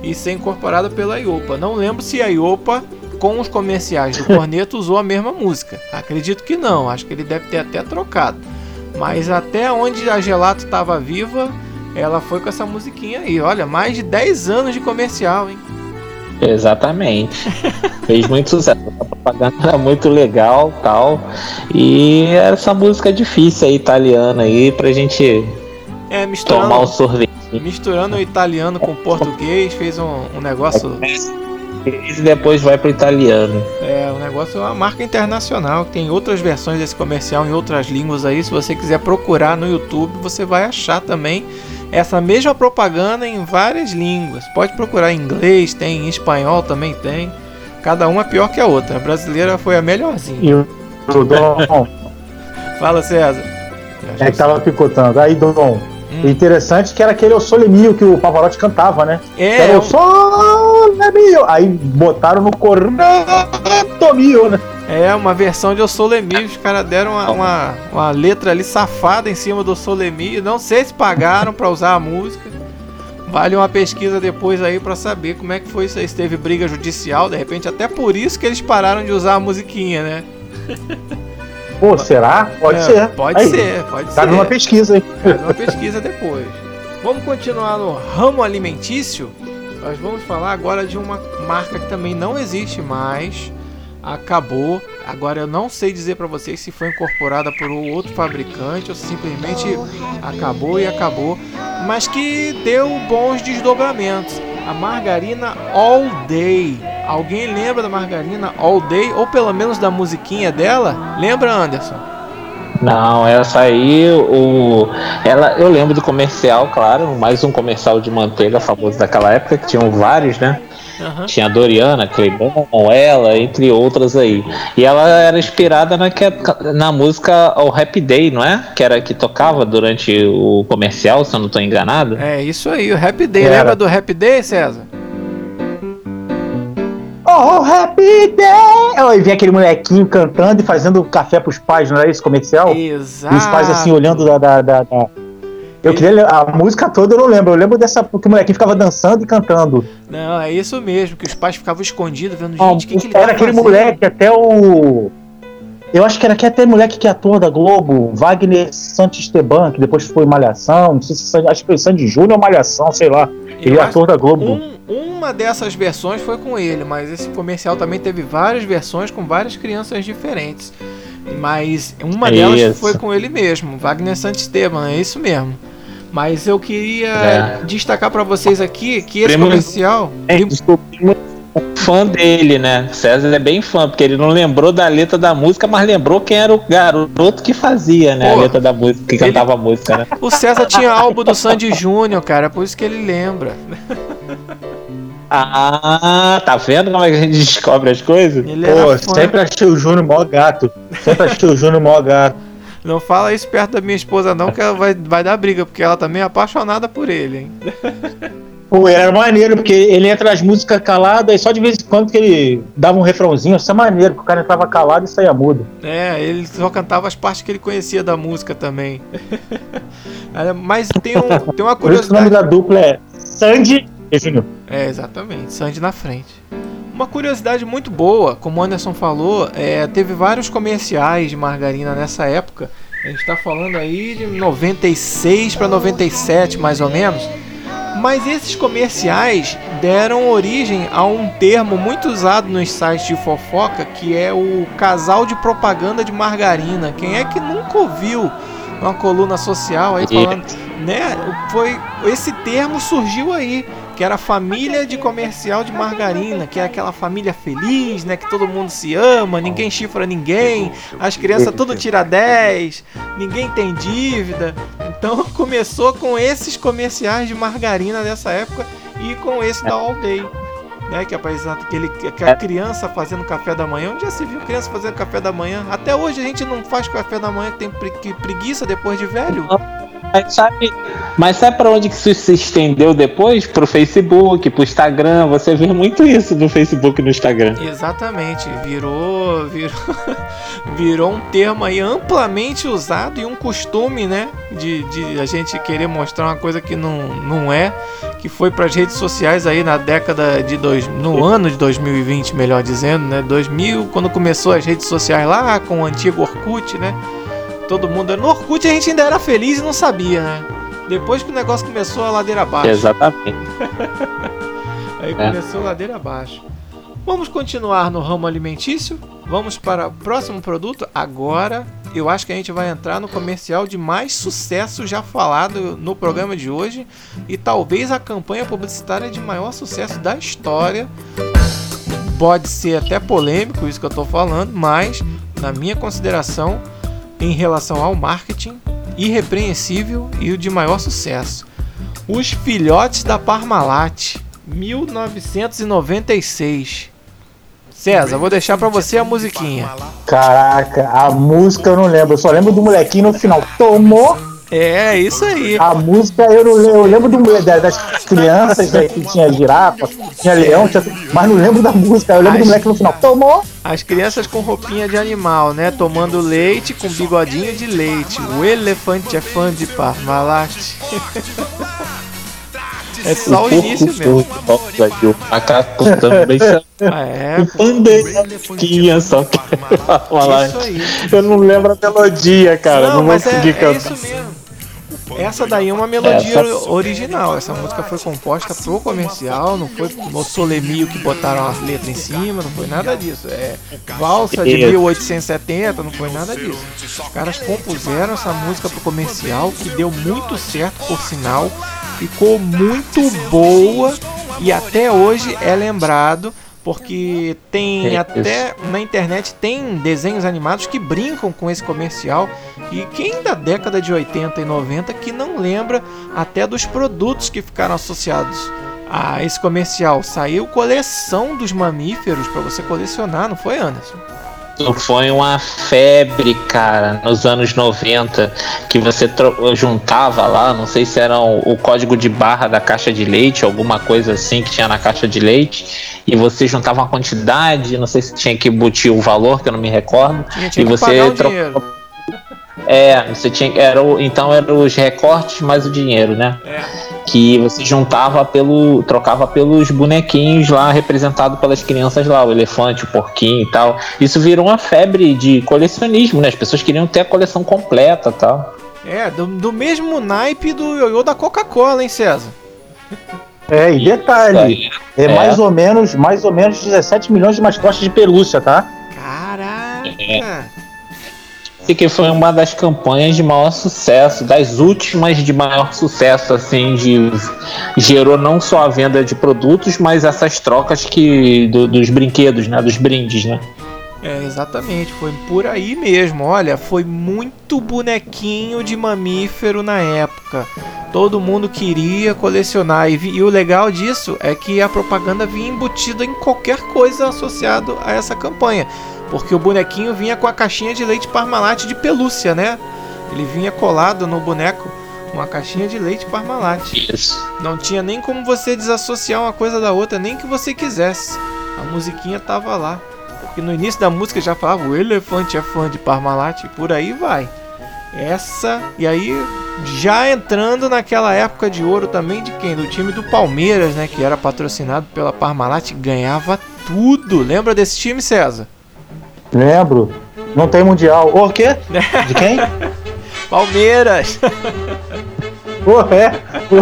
e ser incorporada pela Iopa. Não lembro se a Iopa, com os comerciais do Corneto, usou a mesma música. Acredito que não, acho que ele deve ter até trocado. Mas até onde a Gelato estava viva, ela foi com essa musiquinha aí. Olha, mais de 10 anos de comercial, hein? Exatamente. Fez muito sucesso. A propaganda era muito legal tal. E essa música difícil aí, italiana aí, pra gente É, tomar o sorvete. misturando o italiano com o português, fez um, um negócio. E depois vai pro italiano. É, o negócio é uma marca internacional. Tem outras versões desse comercial em outras línguas aí. Se você quiser procurar no YouTube, você vai achar também essa mesma propaganda em várias línguas. Pode procurar em inglês, tem em espanhol também tem. Cada uma é pior que a outra. A brasileira foi a melhorzinha. E o o Dom Fala, César. é que tava picotando. Aí, Dom, Hum. o interessante que era aquele Eu Sou Lemio que o Pavarotti cantava, né? É, Era é Eu um- Sou Lemio. Aí botaram no Corneto Mio, né? É, uma versão de Eu Sou Lemi. Os caras deram uma, uma, uma letra ali safada em cima do Sou Lemi. Não sei se pagaram pra usar a música. Vale uma pesquisa depois aí pra saber como é que foi isso aí. Se teve briga judicial, de repente, até por isso que eles pararam de usar a musiquinha, né? Pô, será? Pode É, ser. Pode Aí, ser, pode Tá ser. numa pesquisa aí. Faz uma pesquisa depois. Vamos continuar no ramo alimentício. Nós vamos falar agora de uma marca que também não existe mais. Acabou. Agora eu não sei dizer para vocês se foi incorporada por outro fabricante ou simplesmente acabou e acabou, mas que deu bons desdobramentos. A margarina All Day. Alguém lembra da margarina All Day ou pelo menos da musiquinha dela? Lembra, Anderson? Não, essa aí, o. Ela, eu lembro do comercial, claro, mais um comercial de manteiga famoso daquela época, que tinham vários, né? Aham. Tinha a Doriana, Cleibon, ela, entre outras aí. E ela era inspirada na, que- na música O Happy Day, não é? Que era que tocava durante o comercial, se eu não estou enganado. É isso aí, o Happy Day. Era. Lembra do Happy Day, César? Oh, happy day! Oh, e vem aquele molequinho cantando e fazendo café pros pais, não era esse comercial? Exato. E os pais assim olhando da. da, da- da- Eu queria a música toda eu não lembro. Eu lembro dessa porque o molequinho ficava dançando e cantando. Não, é isso mesmo, que os pais ficavam escondidos vendo, Ah, gente, que, que ele era tá aquele fazendo? moleque até o. Eu acho que era que até moleque que é ator da Globo, Wagner Santisteban, que depois foi Malhação, não sei se acho que foi Sandy Júnior ou Malhação, sei lá. Ele é ator da Globo. Um- uma dessas versões foi com ele, mas esse comercial também teve várias versões com várias crianças diferentes. Mas uma delas Isso. foi com ele mesmo, Wagner Santisteban, é isso mesmo. Mas eu queria É. destacar pra vocês aqui que esse Primo- comercial. É, descobrimos um fã dele, né? César é bem fã, porque ele não lembrou da letra da música, mas lembrou quem era o garoto que fazia, né? Pô, a letra da música, que ele- cantava a música, né? O César tinha álbum do Sandy Júnior, cara, por isso que ele lembra. Ah, tá vendo como é que a gente descobre as coisas? Ele Pô, sempre achei o Júnior mó gato. Sempre achei o Júnior mó gato. Não fala isso perto da minha esposa, não, que ela vai, vai dar briga, porque ela também é apaixonada por ele, hein? Pô, era maneiro, porque ele entra nas músicas caladas e só de vez em quando que ele dava um refrãozinho, isso é maneiro, porque o cara entrava calado e saía mudo. É, ele só cantava as partes que ele conhecia da música também. Mas tem, um, tem uma que o nome curiosidade. da dupla é Sandy e Júnior. É, exatamente, Sandy na frente. Uma curiosidade muito boa, como o Anderson falou, é, teve vários comerciais de margarina nessa época. A gente está falando aí de 96 para 97, mais ou menos. Mas esses comerciais deram origem a um termo muito usado nos sites de fofoca, que é o casal de propaganda de margarina. Quem é que nunca ouviu uma coluna social aí falando, né? Foi esse termo surgiu aí, que era família de comercial de margarina, que é aquela família feliz, né, que todo mundo se ama, ninguém chifra ninguém, as crianças tudo tira 10, ninguém tem dívida. Então começou com esses comerciais de margarina dessa época e com esse da All Day né? Que apresenta aquele, aquela é. criança fazendo café da manhã. Onde já se viu criança fazendo café da manhã? Até hoje a gente não faz café da manhã, tem preguiça depois de velho. Mas sabe, mas sabe para onde que isso se estendeu depois? Pro Facebook, pro Instagram. Você vê muito isso no Facebook e no Instagram. Exatamente. Virou, virou, virou um termo aí amplamente usado e um costume, né? De, de a gente querer mostrar uma coisa que não, não é. Que foi para as redes sociais aí na década de dois, no ano de 2020, melhor dizendo, né? 2000, quando começou as redes sociais lá com o antigo Orkut, né? Todo mundo. No Orkut a gente ainda era feliz e não sabia, né? Depois que o negócio começou a ladeira abaixo. Exatamente. Aí é. começou a ladeira abaixo. Vamos continuar no ramo alimentício. Vamos para o próximo produto. Agora eu acho que a gente vai entrar no comercial de mais sucesso já falado no programa de hoje. E talvez a campanha publicitária de maior sucesso da história. Pode ser até polêmico isso que eu estou falando, mas na minha consideração em relação ao marketing irrepreensível e o de maior sucesso. Os Filhotes da Parmalat, 1996. César, vou deixar para você a musiquinha. Caraca, a música eu não lembro, eu só lembro do molequinho no final. Tomou é, isso aí. A música, eu, não, eu lembro do, das crianças né, que tinha girafa, tinha leão, tinha, mas não lembro da música. Eu lembro As... do moleque no final. Tomou! As crianças com roupinha de animal, né? Tomando leite com bigodinho de leite. O elefante é fã de Parmalat. É só o início mesmo. O macaco também ah, é, o pandeirinha só que falar. Eu não lembro a melodia, cara. Não, não vou conseguir é, cantar. É isso mesmo. Essa daí é uma melodia essa... original. Essa música foi composta pro comercial, não foi no Solemio que botaram as letras em cima, não foi nada disso. É valsa de 1870, não foi nada disso. Os caras compuseram essa música pro comercial, que deu muito certo, por sinal, ficou muito boa e até hoje é lembrado porque tem é, até na internet tem desenhos animados que brincam com esse comercial e quem da década de 80 e 90 que não lembra até dos produtos que ficaram associados a esse comercial. Saiu coleção dos mamíferos para você colecionar, não foi, Anderson? Foi uma febre, cara, nos anos 90, que você juntava lá, não sei se era o, o, código de barra da caixa de leite, alguma coisa assim que tinha na caixa de leite, e você juntava uma quantidade, não sei se tinha que embutir o valor, que eu não me recordo, tinha e você trocava. É, você tinha. Era o, então eram os recortes mais o dinheiro, né? É que você juntava pelo. trocava pelos bonequinhos lá representados pelas crianças lá, o elefante, o porquinho e tal. Isso virou uma febre de colecionismo, né? As pessoas queriam ter a coleção completa e tal. É, do, do mesmo naipe do ioiô da Coca-Cola, hein, César? É, e detalhe, é, é, mais ou menos, mais ou menos 17 milhões de mascotes de pelúcia, tá? Caraca! É que foi uma das campanhas de maior sucesso, das últimas de maior sucesso, assim, de gerou não só a venda de produtos, mas essas trocas que do, dos brinquedos, né, dos brindes, né? É, exatamente, foi por aí mesmo. Olha, foi muito bonequinho de mamífero na época. Todo mundo queria colecionar. E, e o legal disso é que a propaganda vinha embutida em qualquer coisa associado a essa campanha. Porque o bonequinho vinha com a caixinha de leite Parmalat de pelúcia, né? Ele vinha colado no boneco uma caixinha de leite Parmalat. Isso. Não tinha nem como você desassociar uma coisa da outra, nem que você quisesse. A musiquinha tava lá. Porque no início da música já falava o elefante é fã de Parmalat e por aí vai. Essa, e aí já entrando naquela época de ouro também de quem? Do time do Palmeiras, né? Que era patrocinado pela Parmalat, ganhava tudo. Lembra desse time, César? Lembro. Não tem mundial. O quê? De quem? Palmeiras. Pô, é. Pô,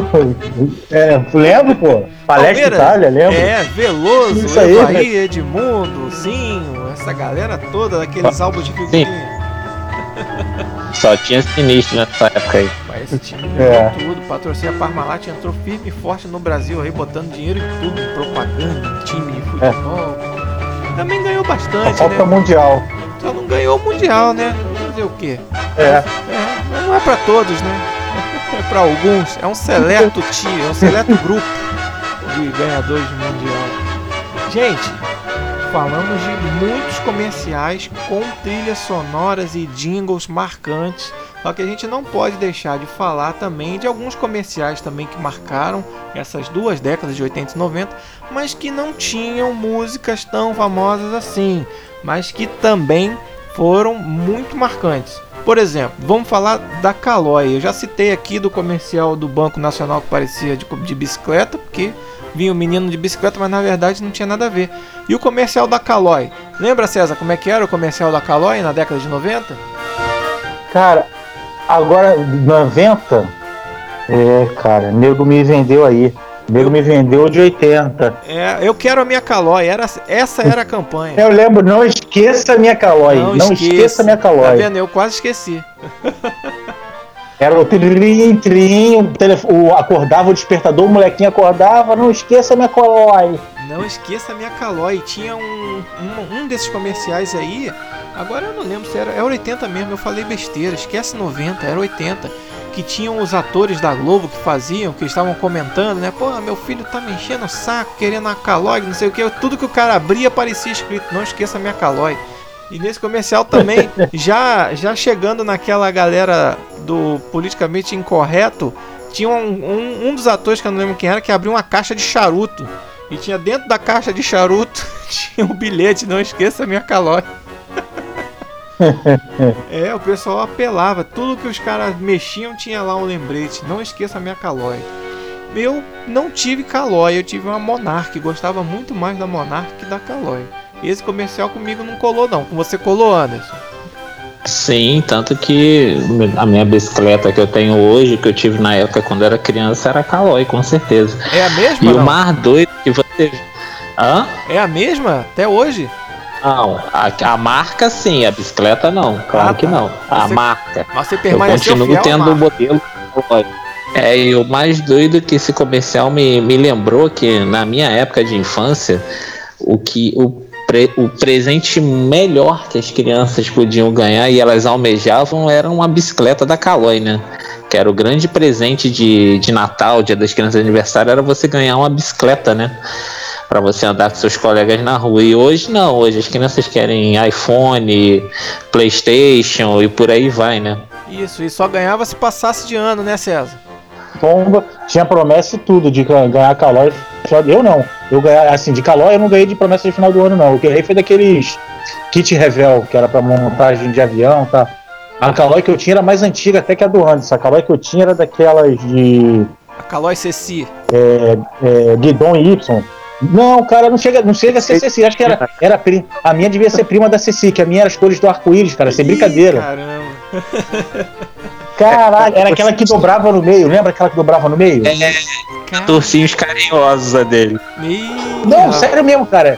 é lembro, pô. Palestra Palmeiras, Itália, lembro. É, Veloso, Isso aí, Evaí, Edmundo, Zinho, essa galera toda daqueles álbuns de figurinha. Só tinha sinistro nessa época aí. Mas esse time É. tudo. Patrocínio a Parmalat entrou firme e forte no Brasil aí, botando dinheiro em tudo, propaganda, time de futebol. Também ganhou Só bastante, falta né? mundial. Só não ganhou o Mundial, né? Fazer o quê? É. É, não é pra todos, né? É pra alguns. É um seleto time, é um seleto grupo de ganhadores de Mundial. Gente, falamos de muitos comerciais com trilhas sonoras e jingles marcantes. Só que a gente não pode deixar de falar também de alguns comerciais também que marcaram essas duas décadas de 80 e 90, mas que não tinham músicas tão famosas assim, mas que também foram muito marcantes. Por exemplo, vamos falar da Caloi. Eu já citei aqui do comercial do Banco Nacional que parecia de, de bicicleta, porque vinha o menino de bicicleta, mas na verdade não tinha nada a ver. E o comercial da Caloi. Lembra, César, como é que era o comercial da Caloi na década de 90? Cara, agora 90. É, cara, nego me vendeu aí. Nego me vendeu de 80. É, eu quero a minha Caloi. Era, essa era a campanha. Eu lembro, não esqueça minha calói. Não, esqueça. minha Tá calói. vendo? Eu quase esqueci. Era o trim, trim, o, acordava o despertador, o molequinho acordava, não esqueça minha calói. Não esqueça a minha Caloi. Tinha um, um, um desses comerciais aí. Agora eu não lembro se era. Era 80 mesmo, eu falei besteira. Esquece 90, era 80. Que tinham os atores da Globo que faziam, que estavam comentando, né? Pô, meu filho tá me enchendo o saco, querendo a Caloi, não sei o que. Tudo que o cara abria parecia escrito: Não esqueça a minha Caloi. E nesse comercial também, já, já chegando naquela galera do politicamente incorreto, tinha um, um, um dos atores que eu não lembro quem era, que abriu uma caixa de charuto. E tinha dentro da caixa de charuto, tinha um bilhete, não esqueça a minha calói. É, o pessoal apelava, tudo que os caras mexiam tinha lá um lembrete, não esqueça a minha calói. Eu não tive calói, eu tive uma Monarch, gostava muito mais da Monarch que da calói. Esse comercial comigo não colou não, com você colou, Anderson. Sim, tanto que a minha bicicleta que eu tenho hoje, que eu tive na época quando era criança, era Caloi, com certeza. É a mesma? E não? o mais doido que você. Hã? É a mesma até hoje? Não, a, a marca sim, a bicicleta não, claro Ah, que tá. não. A Você- marca. Mas você Eu permaneceu continuo fiel à tendo o modelo. É, e o mais doido é que esse comercial me, me lembrou que na minha época de infância, o que o, pre- o presente melhor que as crianças podiam ganhar e elas almejavam era uma bicicleta da Caloi, né? Que era o grande presente de, de Natal, dia das crianças de aniversário, era você ganhar uma bicicleta, né? Pra você andar com seus colegas na rua. E hoje não, hoje as crianças querem iPhone, Playstation e por aí vai, né? Isso, e só ganhava se passasse de ano, né, César? Pomba, tinha promessa e tudo de ga- ganhar calói. Eu não. Eu ganhei, assim, de calói eu não ganhei de promessa de final do ano, não. O que eu ganhei foi daqueles kit revel, que era pra montagem de avião, tá? A calói que eu tinha era mais antiga até que a do Anderson. A calói que eu tinha era daquelas de A Calói Ceci. é, guidon Y. Não, cara, não chega, não chega a ser Ceci. Acho que era, era pri- a minha devia ser prima da Ceci, que a minha era as cores do arco-íris, cara, sem Ih, brincadeira. Caramba. Caralho, era aquela que dobrava no meio, lembra aquela que dobrava no meio? Cara... Torcinhos carinhosos a dele. Não, sério mesmo, cara.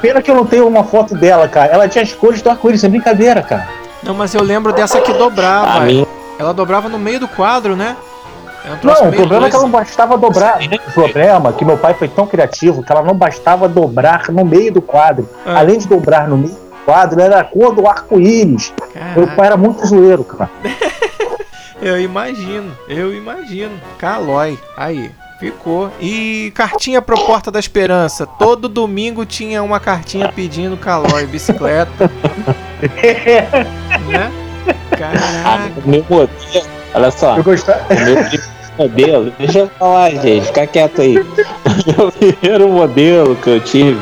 Pena que eu não tenho uma foto dela, cara. Ela tinha as cores do arco-íris, sem brincadeira, cara. Não, mas eu lembro dessa que dobrava. A minha, Ela dobrava no meio do quadro, né? Era um Não, o problema é que ela não bastava dobrar. O problema é que meu pai foi tão criativo que ela não bastava dobrar no meio do quadro. Ah. Além de dobrar no meio do quadro, era a cor do arco-íris. Meu pai era muito zoeiro, cara. eu imagino, eu imagino. Calói. Aí, ficou. E cartinha pro Porta da Esperança. Todo domingo tinha uma cartinha pedindo Calói, bicicleta, né? Caraca. meu modelo, olha só, Eu gostava. o meu primeiro modelo, deixa eu falar, gente, fica quieto aí. O meu primeiro modelo que eu tive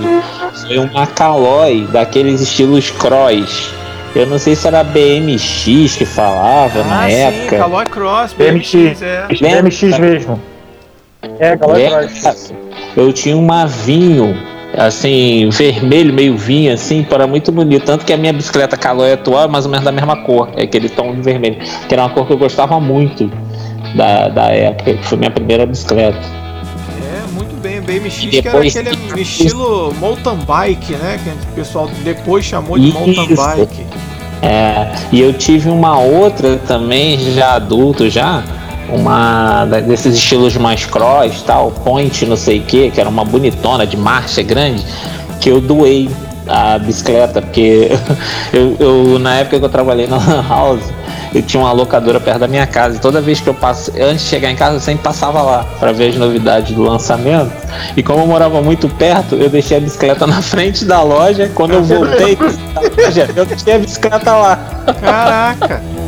foi uma Caloi, daqueles estilos cross. Eu não sei se era BMX que falava na Ah, sim, época. Calói Cross, BMX. BMX, é. BMX mesmo. É, galera. Lembra? Eu tinha uma vinho assim, vermelho, meio vinho, assim, para muito bonito. Tanto que a minha bicicleta Caloi atual é mais ou menos da mesma cor, é aquele tom de vermelho, que era uma cor que eu gostava muito da, da época, que foi minha primeira bicicleta. É, muito bem, BMX que era aquele estilo mountain bike, né? Que o pessoal depois chamou de mountain Isso. bike. É, e eu tive uma outra também, já adulto já, uma desses estilos mais cross, tal, point, não sei o que, que era uma bonitona de marcha grande, que eu doei a bicicleta, porque eu, eu, na época que eu trabalhei na Lan House, eu tinha uma locadora perto da minha casa, e toda vez que eu passo, antes de chegar em casa, eu sempre passava lá para ver as novidades do lançamento. E como eu morava muito perto, eu deixei a bicicleta na frente da loja. Quando eu voltei eu deixei a bicicleta lá. Caraca!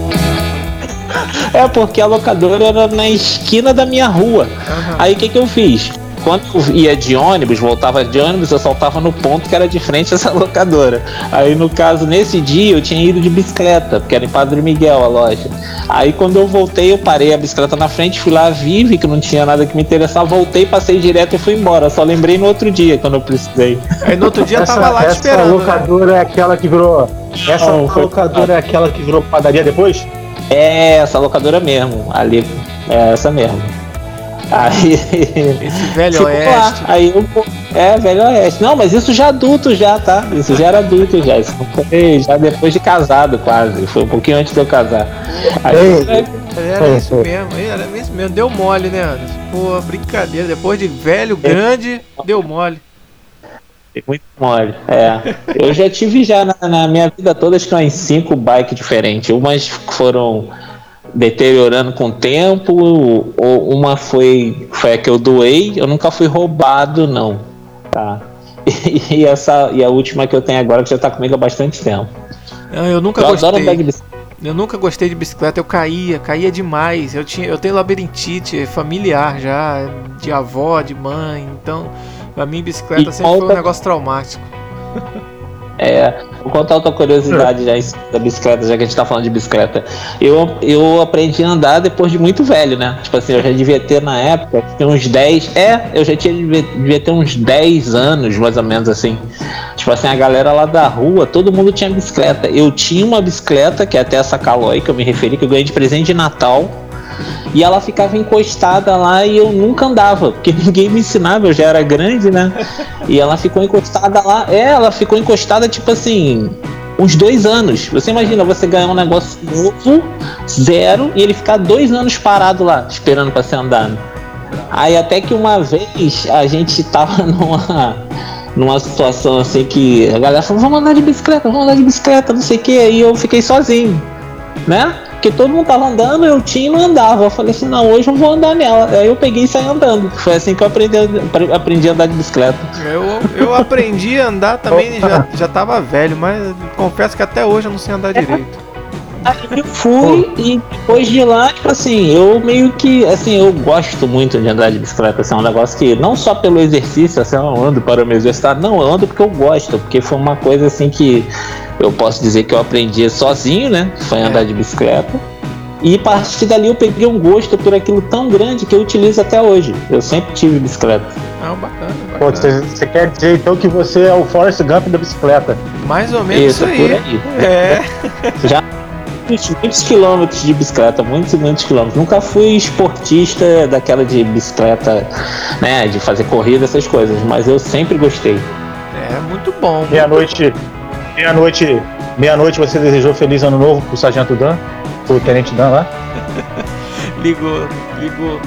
É porque a locadora era na esquina da minha rua. Aham. Aí o que, que eu fiz? Quando eu ia de ônibus, voltava de ônibus, eu saltava no ponto que era de frente a essa locadora. Aí no caso, nesse dia eu tinha ido de bicicleta, porque era em Padre Miguel a loja. Aí quando eu voltei, eu parei a bicicleta na frente, fui lá, vi, vi que não tinha nada que me interessava, voltei, passei direto e fui embora. Só lembrei no outro dia quando eu precisei. Aí no outro dia essa tava lá essa esperando. né? locadora é aquela que virou. Essa Não, foi- locadora é aquela que virou padaria depois? É essa locadora mesmo, ali, é essa mesmo. Aí. Esse velho lá. oeste. Aí eu, é, velho oeste. Não, mas isso já adulto já, tá? Isso já era adulto já. Isso foi já depois de casado quase. Foi um pouquinho antes de eu casar. Aí. Era É, isso é. mesmo, era isso mesmo. Deu mole, né, Anderson? Pô, brincadeira. Depois de velho, grande, deu mole. Muito mole. É. Eu já tive já na, na minha vida toda, acho que umas cinco bikes diferentes. Umas foram deteriorando com o tempo, ou uma foi, foi a que eu doei, eu nunca fui roubado, não. Tá? E, essa, e a última que eu tenho agora, que já tá comigo há bastante tempo. Não, eu nunca Eu adoro gostei. andar de bicicleta. Eu nunca gostei de bicicleta, eu caía, caía demais. Eu, tinha, eu tenho labirintite familiar já, de avó, de mãe, então pra mim bicicleta E sempre foi um negócio traumático. É, vou contar outra curiosidade já da bicicleta, já que a gente tá falando de bicicleta. Eu, eu aprendi a andar depois de muito velho, né? Tipo assim, eu já devia ter na época, uns 10. É, eu já tinha devia, devia ter uns 10 anos, mais ou menos assim. Tipo assim, a galera lá da rua, todo mundo tinha bicicleta. Eu tinha uma bicicleta, que é até essa Caloi que eu me referi, que eu ganhei de presente de Natal. E ela ficava encostada lá e eu nunca andava, porque ninguém me ensinava, eu já era grande, né? E ela ficou encostada lá. É, ela ficou encostada, tipo assim, uns dois anos. Você imagina você ganhar um negócio novo, zero, e ele ficar dois anos parado lá, esperando pra ser andado. Aí até que uma vez a gente tava numa, numa situação assim que a galera falou, vamos andar de bicicleta, vamos andar de bicicleta, não sei o que, e eu fiquei sozinho, né? Porque todo mundo tava andando, eu tinha e não andava. Eu falei assim, não, hoje eu vou andar nela. Aí eu peguei e saí andando. Foi assim que eu aprendi, a- aprendi a andar de bicicleta. Eu, eu aprendi a andar também, já, já tava velho, mas confesso que até hoje eu não sei andar direito. Aí eu fui e depois de lá, tipo assim, eu meio que, assim, eu gosto muito de andar de bicicleta, assim, é um negócio que, não só pelo exercício, assim, eu ando para me exercitar, não, eu ando porque eu gosto, porque foi uma coisa assim que eu posso dizer que eu aprendi sozinho, né, foi É. andar de bicicleta. E a partir dali eu peguei um gosto por aquilo tão grande que eu utilizo até hoje. Eu sempre tive bicicleta. Não, bacana, Pô, bacana. você, você quer dizer então que você é o Forrest Gump da bicicleta? Mais ou menos isso, Isso, aí. por aí. É, Muitos, muitos quilômetros de bicicleta, muitos e muitos quilômetros. Nunca fui esportista daquela de bicicleta, né, de fazer corrida, essas coisas, mas eu sempre gostei. é muito bom. Meia-noite. Meia-noite. Meia-noite você desejou feliz ano novo pro Sargento Dan, pro Tenente Dan lá. Ligou, ligou.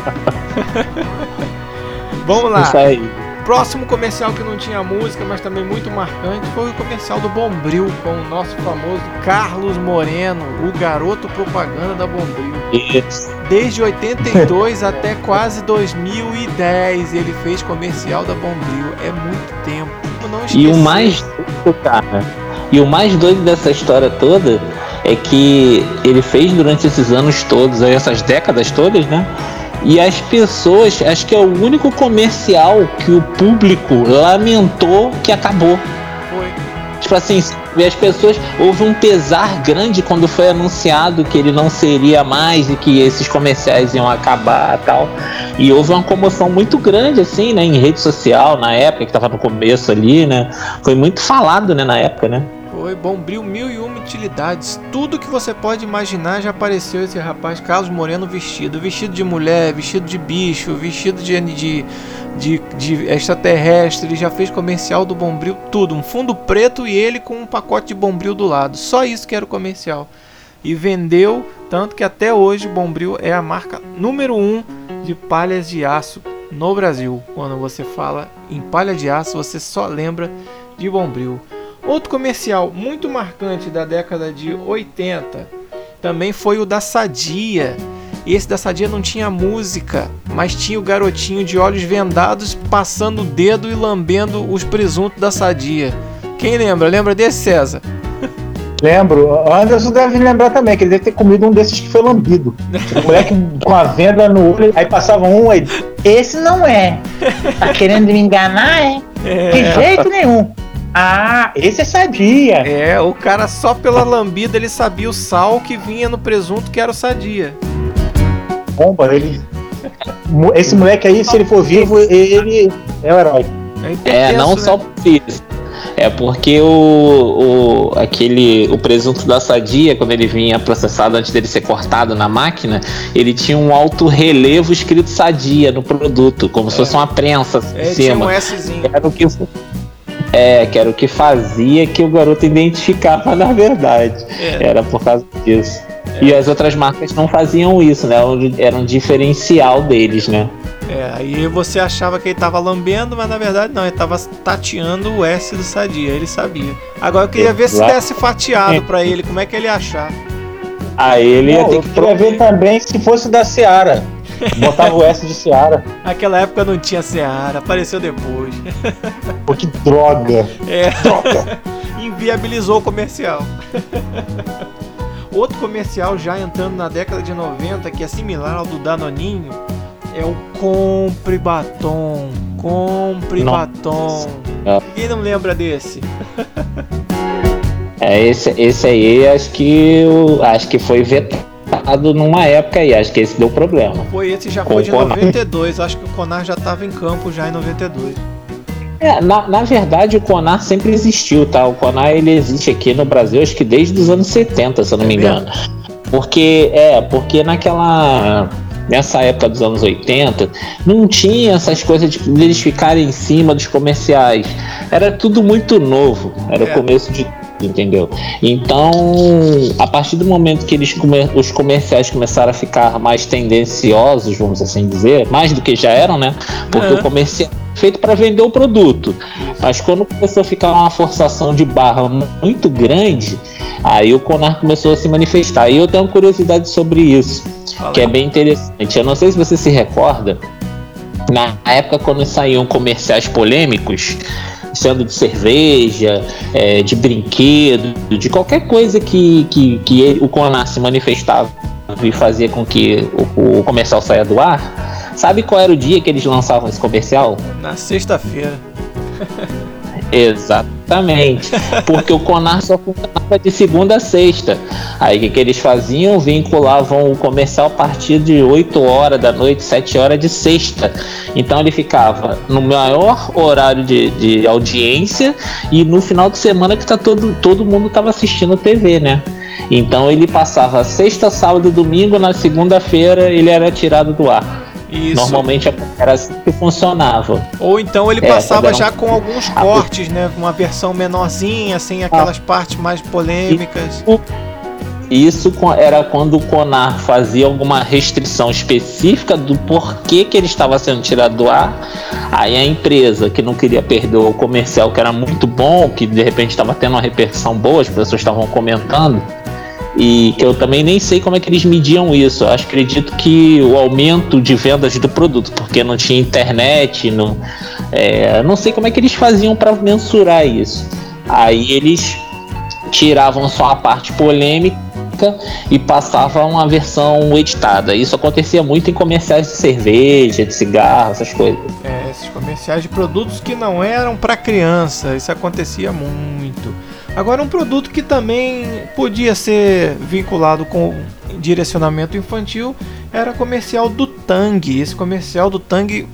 Vamos lá. Isso aí. Próximo comercial que não tinha música, mas também muito marcante, foi o comercial do Bombril com o nosso famoso Carlos Moreno, o garoto propaganda da Bombril. Isso. Desde 82 até quase 2010 ele fez comercial da Bombril. É muito tempo. Não E o mais cara, e o mais doido dessa história toda é que ele fez durante esses anos todos, essas décadas todas, né? E as pessoas, acho que é o único comercial que o público lamentou que acabou. Tipo assim, e as pessoas. Houve um pesar grande quando foi anunciado que ele não seria mais e que esses comerciais iam acabar tal. E houve uma comoção muito grande, assim, né, em rede social, na época, que estava no começo ali, né? Foi muito falado, né, na época, né? Foi Bombril mil e uma utilidades. Tudo que você pode imaginar já apareceu esse rapaz Carlos Moreno vestido. Vestido de mulher, vestido de bicho, vestido de, de, de, de extraterrestre. Ele já fez comercial do Bombril, tudo. Um fundo preto e ele com um pacote de Bombril do lado. Só isso que era o comercial. E vendeu, tanto que até hoje Bombril é a marca número um de palhas de aço no Brasil. Quando você fala em palha de aço, você só lembra de Bombril. Outro comercial muito marcante da década de 80 também foi o da Sadia. Esse da Sadia não tinha música, mas tinha o garotinho de olhos vendados passando o dedo e lambendo os presuntos da Sadia. Quem lembra? Lembra desse, César? Lembro. O Anderson deve lembrar também, que ele deve ter comido um desses que foi lambido. O moleque com a venda no olho, aí passava um aí. Esse não é. Tá querendo me enganar, é? é. De jeito nenhum. Ah, esse é sadia. É, o cara só pela lambida ele sabia o sal que vinha no presunto que era o sadia. Bomba, ele. Esse moleque aí, se ele for vivo, ele é o herói. É, é não né? só por isso. É porque o, o, aquele, o presunto da sadia, quando ele vinha processado antes dele ser cortado na máquina, ele tinha um alto relevo escrito sadia no produto, como é. se fosse uma prensa é, em cima. Tinha um Szinho. Era o que é, que era o que fazia que o garoto identificava na verdade. É. Era por causa disso. É. E as outras marcas não faziam isso, né? Era um diferencial deles, né? É, aí você achava que ele tava lambendo, mas na verdade não, ele tava tateando o S do Sadia, ele sabia. Agora eu queria ver se desse fatiado para ele, como é que ele ia achar. Aí ele ia ter que. Eu queria ver também se fosse da Seara. Botava o S de Seara. Naquela época não tinha Seara, apareceu depois. Pô, que droga! É. Droga! Inviabilizou o comercial. Outro comercial já entrando na década de 90, que é similar ao do Danoninho, é o Compre Batom. Compre Nossa. Batom. É. Quem não lembra desse? É, esse, esse aí acho que, acho que foi vetado numa época aí, acho que esse deu problema. Foi esse já foi de 92, acho que o Conar já estava em campo já em 92. É, na, na verdade o Conar sempre existiu, tá? O Conar ele existe aqui no Brasil acho que desde os anos 70, se eu não é me engano. Mesmo? Porque é, porque naquela nessa época dos anos 80, não tinha essas coisas de eles ficarem em cima dos comerciais. Era tudo muito novo. Era é. o começo de entendeu? Então, a partir do momento que eles os comerciais começaram a ficar mais tendenciosos, vamos assim dizer, mais do que já eram, né? Porque o comercial é feito para vender o produto. Mas quando começou a ficar uma forçação de barra muito grande, aí o Conar começou a se manifestar. E eu tenho curiosidade sobre isso, que é bem interessante. Eu não sei se você se recorda, na época quando saíam comerciais polêmicos, sendo de cerveja, é, de brinquedo, de qualquer coisa que, que, que ele, o manifestava e fazia com que o, o comercial saia do ar. Sabe qual era o dia que eles lançavam esse comercial? Na sexta-feira. Exatamente. Porque o Conar só funcionava de segunda a sexta. Aí o que, que, eles faziam? Vinculavam o comercial a partir de 8 horas da noite, 7 horas de sexta. Então ele ficava no maior horário de, de audiência e no final de semana que tá todo, todo mundo estava assistindo TV, né? Então ele passava sexta, sábado e domingo, na segunda-feira ele era tirado do ar. Isso. Normalmente era assim que funcionava. Ou então ele é, passava já com alguns cortes, né? Uma versão menorzinha, sem aquelas ah. partes mais polêmicas. Isso era quando o Conar fazia alguma restrição específica do porquê que ele estava sendo tirado do ar. Aí a empresa que não queria perder o comercial, que era muito bom, que de repente estava tendo uma repercussão boa, as pessoas estavam comentando, e que eu também nem sei como é que eles mediam isso. Eu acredito que o aumento de vendas do produto, porque não tinha internet, não, é, não sei como é que eles faziam para mensurar isso. Aí eles tiravam só a parte polêmica e passavam uma versão editada. Isso acontecia muito em comerciais de cerveja, de cigarro, essas coisas. É, esses comerciais de produtos que não eram para criança, isso acontecia muito. Agora, um produto que também podia ser vinculado com direcionamento infantil era comercial do Tang. Esse comercial do Tang,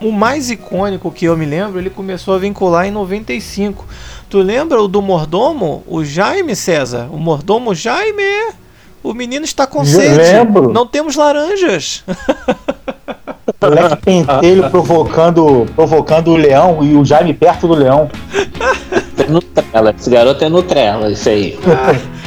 o mais icônico que eu me lembro, ele começou a vincular em 95. Tu lembra o do mordomo? O Jaime César? O mordomo Jaime? O menino está com Eu sede. lembro. Não temos laranjas. Moleque pentelho provocando, provocando o leão e o Jaime perto do leão. É Nutrela. Esse garoto é Nutrela, isso aí.